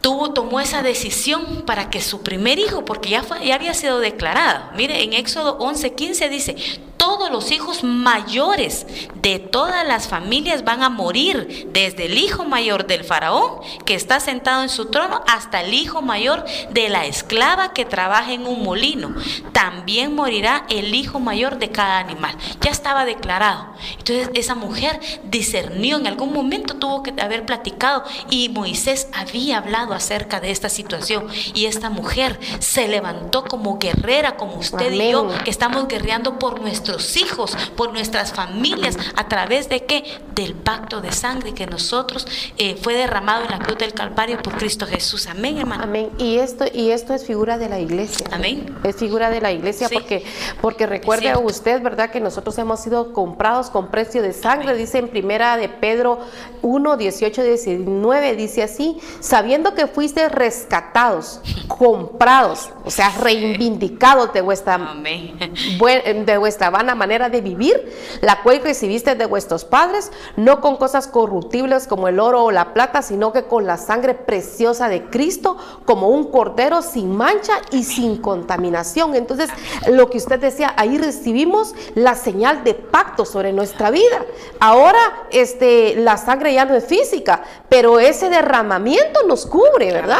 tuvo, tomó esa decisión para que su primer hijo, porque ya, fue, ya había sido declarado, mire, en Éxodo 11:15 dice, todos los hijos mayores de todas las familias van a morir, desde el hijo mayor del faraón que está sentado en su trono hasta el hijo mayor de la esclava que trabaja en un molino. También morirá el hijo mayor de cada animal. Ya estaba declarado. Entonces esa mujer discernió, en algún momento tuvo que haber platicado y Moisés había hablado acerca de esta situación y esta mujer se levantó como guerrera, como usted y yo, Amén. que estamos guerreando por nuestros hijos, por nuestras familias, a través de qué? Del pacto de sangre que nosotros eh, fue derramado en la cruz del Calvario por Cristo Jesús. Amén, hermano. Amén. Y esto, y esto es figura de la iglesia. Amén. Es figura de la iglesia Sí. porque, porque recuerde usted, ¿verdad? Que nosotros hemos sido comprados con precio de sangre. Dice en primera de Pedro 1, 18, 19, dice así, sabiendo que fuiste rescatados, comprados, o sea, reivindicados de vuestra Amén. de vuestra vana manera de vivir, la cual recibiste de vuestros padres, no con cosas corruptibles como el oro o la plata, sino que con la sangre preciosa de Cristo, como un cordero sin mancha y sin contaminación. Entonces, lo que usted decía, ahí recibimos la señal de pacto sobre nuestra vida. Ahora, este, la sangre ya no es física, pero ese derramamiento nos cubre, ¿verdad?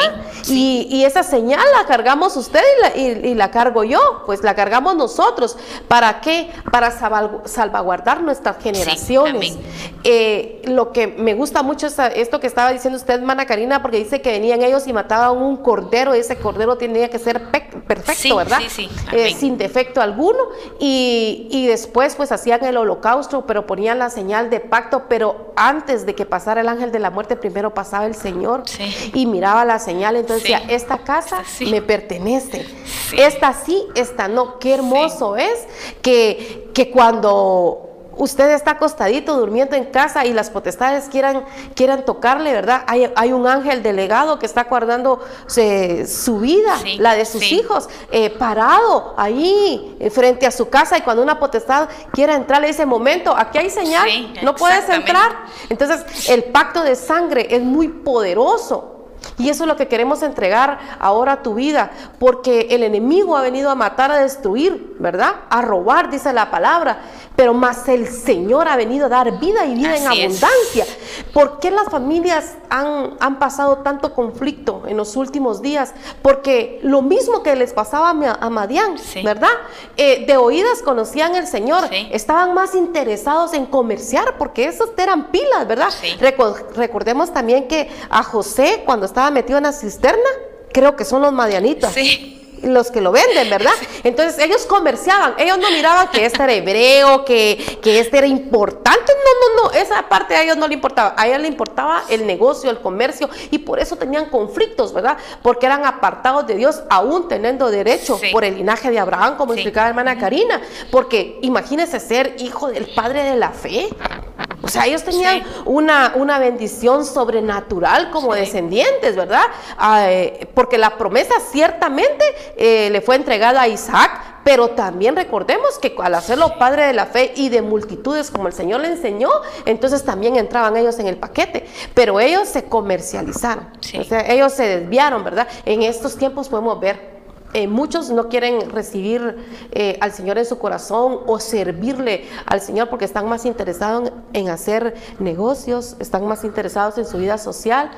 Y, y esa señal la cargamos usted y la, y- y la cargo yo, pues la cargamos nosotros. ¿Para qué? Para salvagu- salvaguardar nuestras generaciones. Eh, lo que me gusta mucho es a- esto que estaba diciendo usted, hermana Karina, porque dice que venían ellos y mataban un cordero, y ese cordero tenía que ser pe- perfecto, Sí, ¿verdad? sí, sí, Eh, sin defecto alguno. Y, y después pues hacían el holocausto, pero ponían la señal de pacto, pero antes de que pasara el ángel de la muerte, primero pasaba el Señor y miraba la señal, entonces decía, esta casa Esta me pertenece, esta sí, esta no, qué hermoso es que, que cuando usted está acostadito durmiendo en casa y las potestades quieran, quieran tocarle, ¿verdad? Hay, hay un ángel delegado que está guardando su vida, la de sus hijos, eh, parado ahí eh, frente a su casa y cuando una potestad quiera entrar en ese momento, aquí hay señal, no puedes entrar. Entonces, el pacto de sangre es muy poderoso. Y eso es lo que queremos entregar ahora a tu vida, porque el enemigo ha venido a matar, a destruir, ¿verdad? A robar, dice la palabra, pero más el Señor ha venido a dar vida y vida en abundancia. ¿Por qué las familias han, han, pasado tanto conflicto en los últimos días? Porque lo mismo que les pasaba a Madián, ¿verdad? Eh, de oídas conocían el Señor, estaban más interesados en comerciar, porque esos eran pilas, ¿verdad? recordemos también que a José, cuando estaba metido en la cisterna, creo que son los madianitas. Sí los que lo venden, ¿verdad? Entonces ellos comerciaban, ellos no miraban que este era hebreo, que, que este era importante, no, no, no, esa parte a ellos no le importaba, a ellos le importaba el negocio, el comercio, y por eso tenían conflictos, ¿verdad? Porque eran apartados de Dios, aún teniendo derecho por el linaje de Abraham, como explicaba la hermana Karina, porque imagínese ser hijo del padre de la fe. O sea, ellos tenían una, una bendición sobrenatural como descendientes, ¿verdad? Ah, eh, porque la promesa ciertamente eh, le fue entregada a Isaac, pero también recordemos que al hacerlo padre de la fe y de multitudes como el Señor le enseñó, entonces también entraban ellos en el paquete, pero ellos se comercializaron, o sea, ellos se desviaron, ¿verdad? En estos tiempos podemos ver eh, muchos no quieren recibir eh, al Señor en su corazón o servirle al Señor porque están más interesados en, hacer negocios, están más interesados en su vida social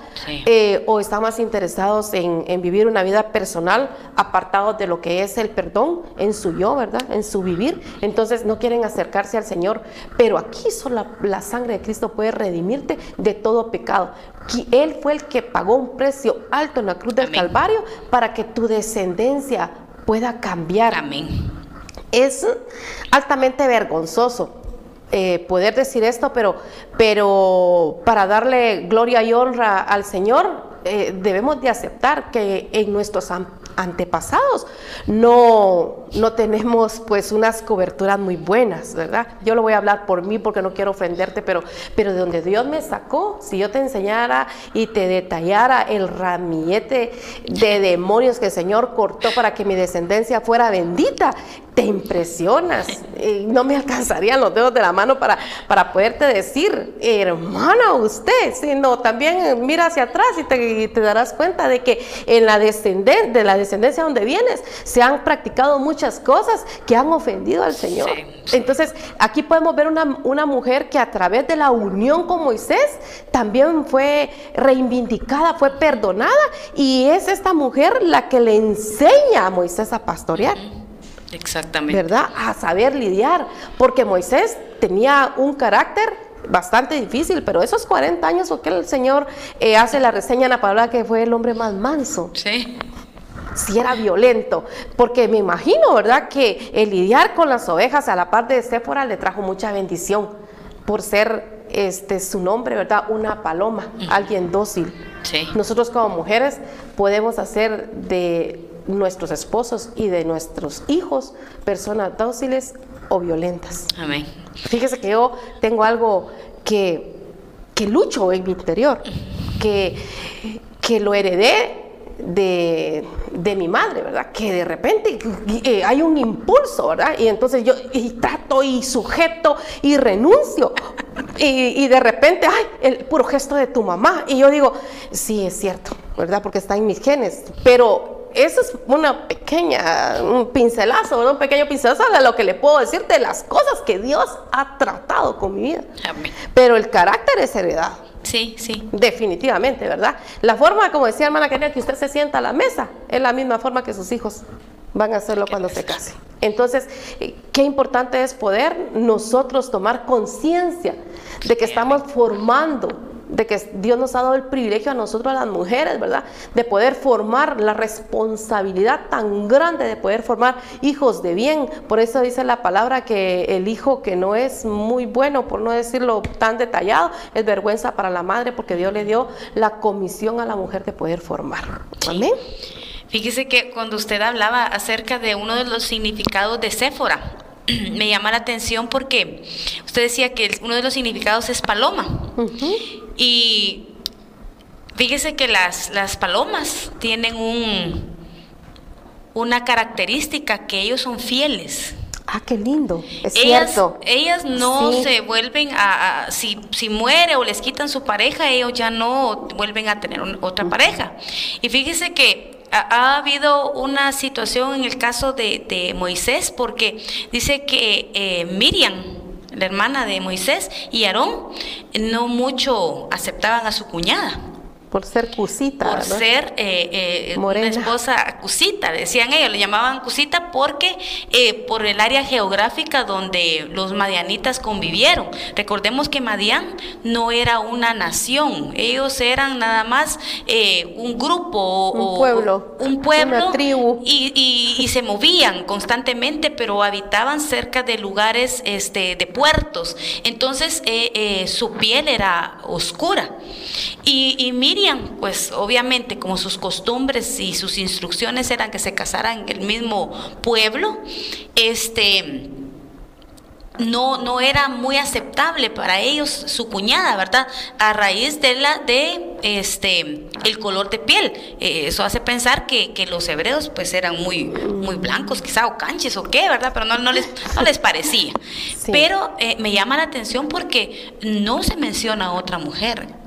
eh, o están más interesados en, vivir una vida personal apartados de lo que es el perdón en su yo, ¿verdad? En su vivir. Entonces no quieren acercarse al Señor. Pero aquí solo la, sangre de Cristo puede redimirte de todo pecado. Él fue el que pagó un precio alto en la cruz del Calvario para que tu descendencia pueda cambiar. Amén. Es altamente vergonzoso eh, poder decir esto, pero, pero para darle gloria y honra al Señor, eh, debemos de aceptar que en nuestros antepasados no, no tenemos pues unas coberturas muy buenas, ¿verdad? Yo lo voy a hablar por mí porque no quiero ofenderte, pero, pero de donde Dios me sacó, si yo te enseñara y te detallara el ramillete de demonios que el Señor cortó para que mi descendencia fuera bendita, te impresionas. no me alcanzarían los dedos de la mano para, para poderte decir, hermano, usted, sino también mira hacia atrás y te, te darás cuenta de que en la, descenden de la descendencia donde vienes se han practicado muchas cosas que han ofendido al Señor. Entonces, aquí podemos ver una, una mujer que a través de la unión con Moisés también fue reivindicada, fue perdonada y es esta mujer la que le enseña a Moisés a pastorear. Exactamente. ¿Verdad? A saber lidiar, porque Moisés tenía un carácter bastante difícil, pero esos 40 años, porque el Señor eh, hace la reseña en la palabra que fue el hombre más manso. Sí. Si era violento, porque me imagino, ¿verdad?, que el lidiar con las ovejas a la par de Séfora le trajo mucha bendición por ser este su nombre, ¿verdad? Una paloma, alguien dócil. Sí. Nosotros como mujeres podemos hacer de nuestros esposos y de nuestros hijos personas dóciles o violentas. Amén. Fíjese que yo tengo algo que, que lucho en mi interior, que, que lo heredé de, de, mi madre, ¿verdad? Que de repente eh, hay un impulso, ¿verdad? Y entonces yo y trato y sujeto y renuncio. Y, y, de repente, ay, el puro gesto de tu mamá. Y yo digo, sí, es cierto, ¿verdad? Porque está en mis genes. Pero eso es una pequeña, un pincelazo, un pequeño pincelazo de lo que le puedo decir de las cosas que Dios ha tratado con mi vida. Pero el carácter es heredado. Sí, sí. Definitivamente, ¿verdad? La forma, como decía hermana querida, que usted se sienta a la mesa, es la misma forma que sus hijos van a hacerlo cuando se case. Entonces, eh, qué importante es poder nosotros tomar conciencia de que estamos formando de que Dios nos ha dado el privilegio a nosotros, a las mujeres, ¿verdad? De poder formar la responsabilidad tan grande de poder formar hijos de bien. Por eso dice la palabra que el hijo que no es muy bueno, por no decirlo tan detallado, es vergüenza para la madre porque Dios le dio la comisión a la mujer de poder formar. Amén. Fíjese que cuando usted hablaba acerca de uno de los significados de Séfora, me llama la atención porque usted decía que uno de los significados es paloma. Y fíjese que las, las palomas tienen un, una característica que ellos son fieles. Ah, qué lindo. Es ellas, cierto. Ellas no se vuelven a, si, si, muere o les quitan su pareja, ellos ya no vuelven a tener otra pareja. Y fíjese que ha, habido una situación en el caso de, Moisés, porque dice que eh, Miriam, la hermana de Moisés, y Aarón no mucho aceptaban a su cuñada. Por ser cusita. Por ser eh, eh, una esposa cusita, decían ellos, le llamaban cusita porque eh, por el área geográfica donde los madianitas convivieron. Recordemos que Madián no era una nación, ellos eran nada más un grupo un pueblo, un pueblo una tribu. Y, y, se movían constantemente, pero habitaban cerca de lugares este, de puertos. Entonces su piel era oscura. Y, y pues obviamente como sus costumbres y sus instrucciones eran que se casaran en el mismo pueblo, este no, no era muy aceptable para ellos su cuñada, ¿verdad? A raíz de la de este el color de piel. Eh, eso hace pensar que, los hebreos pues eran muy, muy blancos, quizá o canches o qué, ¿verdad? Pero no, no, les, no les parecía. Pero eh, me llama la atención porque no se menciona a otra mujer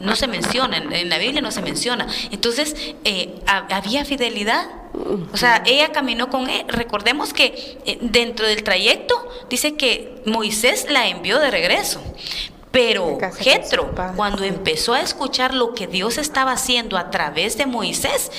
no se menciona, en, la Biblia no se menciona. Entonces, eh, había fidelidad. O sea, ella caminó con él. Recordemos que eh, dentro del trayecto dice que Moisés la envió de regreso. Pero Jetro, cuando empezó a escuchar lo que Dios estaba haciendo a través de Moisés,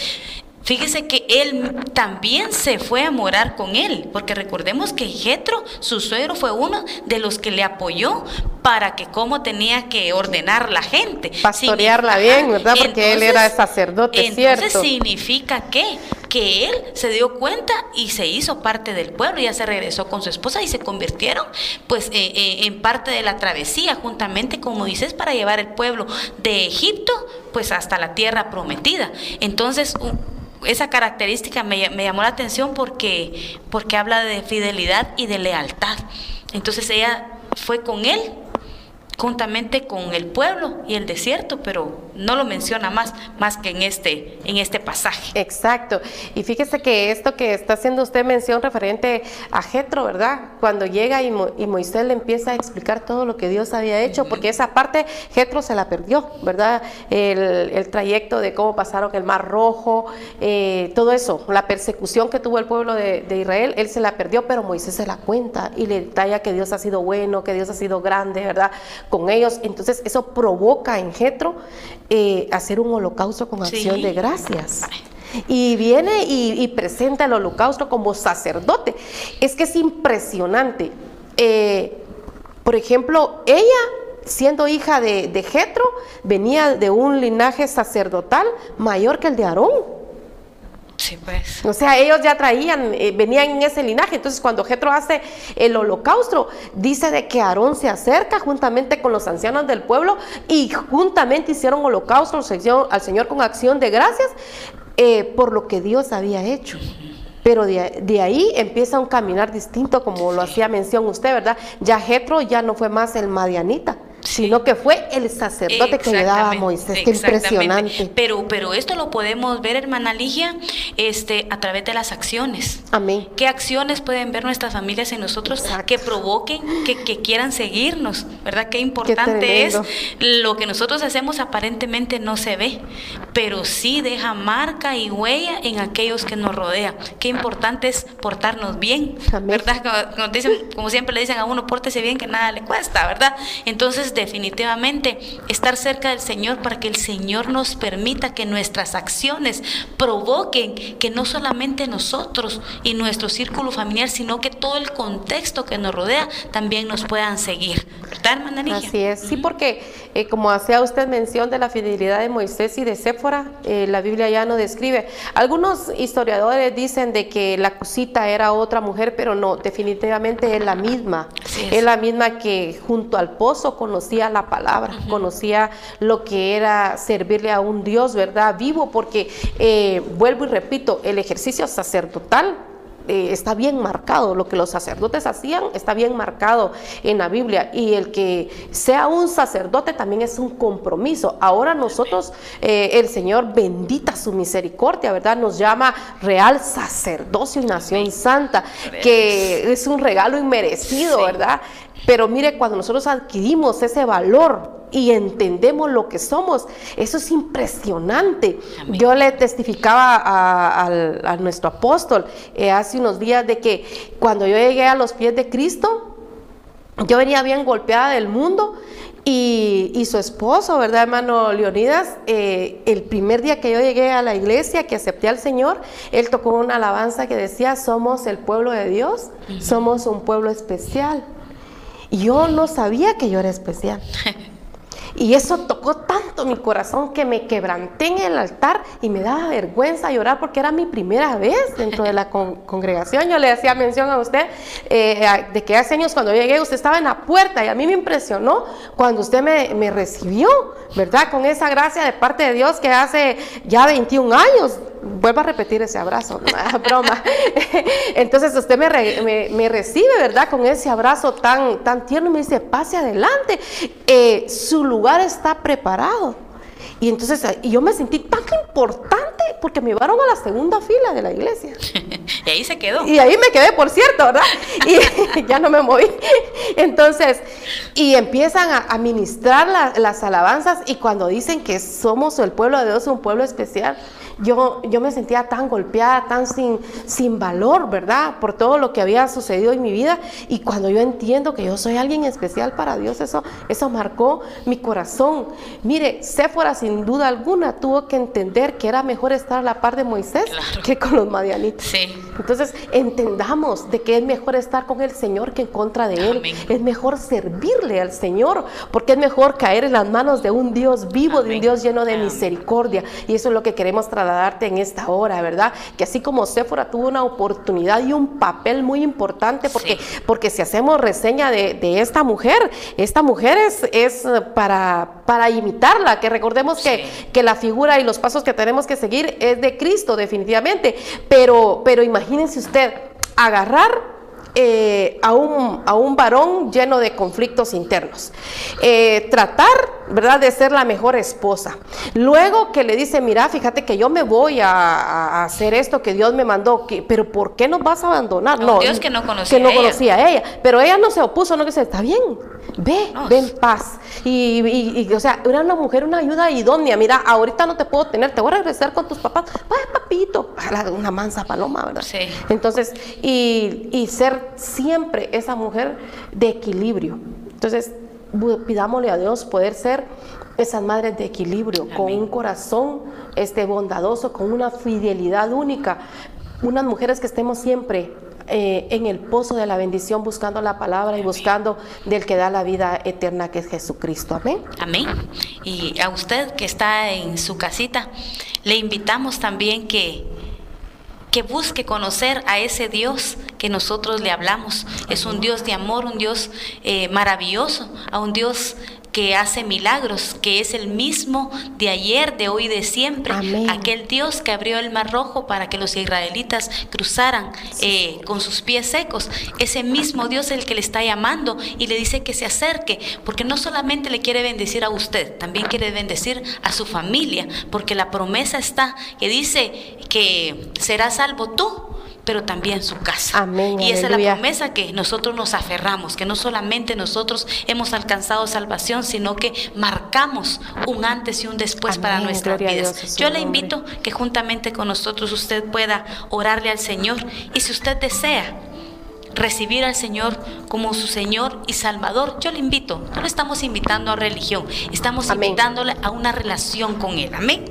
Fíjese que él también se fue a morar con él, porque recordemos que Jetro, su suegro, fue uno de los que le apoyó para que cómo tenía que ordenar la gente. Pastorearla bien, ¿verdad? Porque él era sacerdote, entonces significa que que él se dio cuenta y se hizo parte del pueblo, ya se regresó con su esposa y se convirtieron pues eh, eh, en parte de la travesía juntamente con Moisés para llevar el pueblo de Egipto pues hasta la tierra prometida. Entonces, esa característica me, me, llamó la atención porque, porque habla de fidelidad y de lealtad. Entonces ella fue con él juntamente con el pueblo y el desierto, pero no lo menciona más, más que en este, en este pasaje. Exacto. Y fíjese que esto que está haciendo usted mención referente a Jetro, ¿verdad? Cuando llega y, Moisés le empieza a explicar todo lo que Dios había hecho, porque esa parte Jetro se la perdió, ¿verdad? El, trayecto de cómo pasaron el Mar Rojo, eh, todo eso, la persecución que tuvo el pueblo de, de Israel, él se la perdió, pero Moisés se la cuenta y le detalla que Dios ha sido bueno, que Dios ha sido grande, ¿verdad? con ellos. Entonces eso provoca en Jetro eh, hacer un holocausto con acción de gracias. Y viene y, presenta el holocausto como sacerdote. Es que es impresionante. Eh, por ejemplo, ella siendo hija de, de Jetro, venía de un linaje sacerdotal mayor que el de Aarón. Pues. O sea, ellos ya traían, eh, venían en ese linaje. Entonces, cuando Jetro hace el holocausto, dice de que Aarón se acerca juntamente con los ancianos del pueblo y juntamente hicieron holocausto al Señor, con acción de gracias eh, por lo que Dios había hecho. Pero de, ahí empieza un caminar distinto, como lo hacía mención usted, ¿verdad? Ya Jetro ya no fue más el madianita, sino que fue el sacerdote que le daba a Moisés. Qué impresionante. Pero, pero esto lo podemos ver, hermana Ligia, este, a través de las acciones. Amén. ¿Qué acciones pueden ver nuestras familias en nosotros que provoquen, que, que, quieran seguirnos? ¿Verdad? Qué importante es lo que nosotros hacemos aparentemente no se ve, pero sí deja marca y huella en aquellos que nos rodean. Qué importante es portarnos bien, ¿verdad? Como, dicen, como siempre le dicen a uno, pórtese bien que nada le cuesta, ¿verdad? Entonces definitivamente estar cerca del Señor para que el Señor nos permita que nuestras acciones provoquen que no solamente nosotros y nuestro círculo familiar, sino que todo el contexto que nos rodea también nos puedan seguir. ¿Verdad, hermana Así es, sí, porque eh, como hacía usted mención de la fidelidad de Moisés y de Séfora, eh, la Biblia ya no describe. Algunos historiadores dicen de que la cosita era otra mujer, pero no, definitivamente es la misma. Es. la misma que junto al pozo con conocía la palabra, conocía lo que era servirle a un Dios, ¿verdad? Vivo, porque, eh, vuelvo y repito, el ejercicio sacerdotal eh, está bien marcado, lo que los sacerdotes hacían está bien marcado en la Biblia y el que sea un sacerdote también es un compromiso. Ahora nosotros, eh, el Señor bendita su misericordia, ¿verdad? Nos llama real sacerdocio y nación santa, que es un regalo inmerecido, ¿verdad? Pero mire, cuando nosotros adquirimos ese valor, y entendemos lo que somos. Eso es impresionante. Yo le testificaba a, nuestro apóstol eh, hace unos días de que cuando yo llegué a los pies de Cristo, yo venía bien golpeada del mundo y, su esposo, ¿verdad, hermano Leonidas? Eh, el primer día que yo llegué a la iglesia, que acepté al Señor, él tocó una alabanza que decía, somos el pueblo de Dios, somos un pueblo especial. Y yo no sabía que yo era especial. Y eso tocó tanto mi corazón que me quebranté en el altar y me daba vergüenza llorar porque era mi primera vez dentro de la congregación. Yo le hacía mención a usted eh, de que hace años cuando llegué usted estaba en la puerta y a mí me impresionó cuando usted me, me recibió, ¿verdad? Con esa gracia de parte de Dios que hace ya 21 años vuelvo a repetir ese abrazo, no broma. Entonces usted me, recibe, ¿verdad? Con ese abrazo tan, tan tierno y me dice, pase adelante, eh, su lugar está preparado. Y entonces y yo me sentí tan importante porque me llevaron a la segunda fila de la iglesia. y ahí se quedó. Y ahí me quedé, por cierto, ¿verdad? Y ya no me moví. Entonces, y empiezan a, ministrar las alabanzas y cuando dicen que somos el pueblo de Dios, un pueblo especial, yo, yo me sentía tan golpeada, tan sin, sin valor, ¿verdad? Por todo lo que había sucedido en mi vida. Y cuando yo entiendo que yo soy alguien especial para Dios, eso, eso marcó mi corazón. Mire, Séfora sin duda alguna tuvo que entender que era mejor estar a la par de Moisés que con los madianitos. Sí. Entonces, entendamos de que es mejor estar con el Señor que en contra de Él. Es mejor servirle al Señor, porque es mejor caer en las manos de un Dios vivo, de un Dios lleno de misericordia. Y eso es lo que queremos tratar darte en esta hora, ¿verdad? Que así como Sephora tuvo una oportunidad y un papel muy importante, porque, porque si hacemos reseña de, esta mujer, esta mujer es, es para, para imitarla, que recordemos que, que la figura y los pasos que tenemos que seguir es de Cristo, definitivamente. Pero, pero imagínense usted, agarrar eh, a, un, a, un, varón lleno de conflictos internos. Eh, tratar, ¿verdad?, de ser la mejor esposa. Luego que le dice, mira, fíjate que yo me voy a, hacer esto que Dios me mandó, que, pero ¿por qué nos vas a abandonar? No, Dios que no conocía, que no conocía a ella. Pero ella no se opuso, no que se está bien, ve, ve en paz. Y, o sea, era una mujer, una ayuda idónea. Mira, ahorita no te puedo tener, te voy a regresar con tus papás. Vaya, papito, una mansa paloma, ¿verdad? Sí. Entonces, y, y ser siempre esa mujer de equilibrio. Entonces, pidámosle a Dios poder ser esas madres de equilibrio, con un corazón este, bondadoso, con una fidelidad única, unas mujeres que estemos siempre eh, en el pozo de la bendición, buscando la palabra y buscando del que da la vida eterna, que es Jesucristo. Amén. Amén. Y a usted que está en su casita, le invitamos también que que busque conocer a ese Dios que nosotros le hablamos. Es un Dios de amor, un Dios eh, maravilloso, a un Dios que hace milagros, que es el mismo de ayer, de hoy, de siempre. Aquel Dios que abrió el mar rojo para que los israelitas cruzaran eh, con sus pies secos. Ese mismo Dios es el que le está llamando y le dice que se acerque, porque no solamente le quiere bendecir a usted, también quiere bendecir a su familia, porque la promesa está que dice que será salvo tú pero también su casa. y esa es la promesa que nosotros nos aferramos, que no solamente nosotros hemos alcanzado salvación, sino que marcamos un antes y un después para nuestras vidas. Yo le invito que juntamente con nosotros usted pueda orarle al Señor y si usted desea recibir al Señor como su Señor y Salvador, yo le invito, no le estamos invitando a religión, estamos invitándole a una relación con Él. Amén.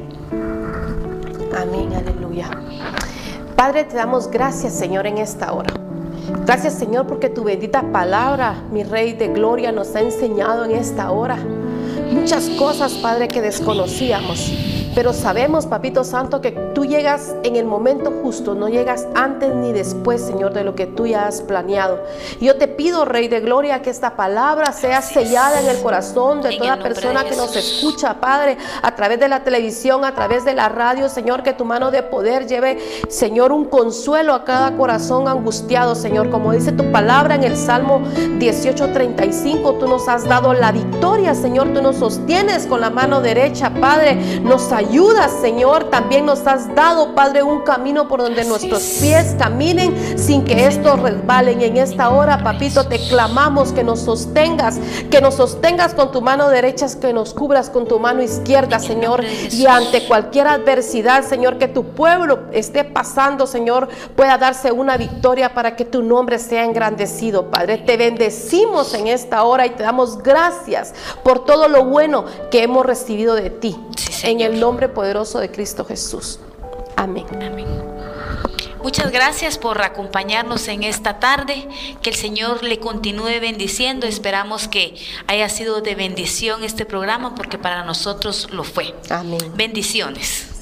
Amén, aleluya. Padre, te damos gracias, Señor, en esta hora. Gracias, Señor, porque tu bendita palabra, mi Rey de Gloria, nos ha enseñado en esta hora muchas cosas, Padre, que desconocíamos. Pero sabemos, Papito Santo, que tú llegas en el momento justo, no llegas antes ni después, Señor, de lo que tú ya has planeado. yo te pido, Rey de Gloria, que esta palabra sea sellada en el corazón de toda persona que nos escucha, Padre, a través de la televisión, a través de la radio, Señor, que tu mano de poder lleve, Señor, un consuelo a cada corazón angustiado, Señor. Como dice tu palabra en el Salmo 18:35, tú nos has dado la victoria, Señor. Tú nos sostienes con la mano derecha, Padre. Nos ayudas, Señor. También nos has dado, Padre, un camino por donde nuestros pies caminen sin que estos resbalen. En esta hora, papito, te clamamos que nos sostengas, que nos sostengas con tu mano derecha, que nos cubras con tu mano izquierda, Señor. Y ante cualquier adversidad, Señor, que tu pueblo esté pasando, Señor, pueda darse una victoria para que tu nombre sea engrandecido, Padre. Te bendecimos en esta hora y te damos gracias por todo lo bueno que hemos recibido de ti. en el nombre poderoso de Cristo Jesús. Amén. Amén. Muchas gracias por acompañarnos en esta tarde. Que el Señor le continúe bendiciendo. Esperamos que haya sido de bendición este programa porque para nosotros lo fue. Amén. Bendiciones.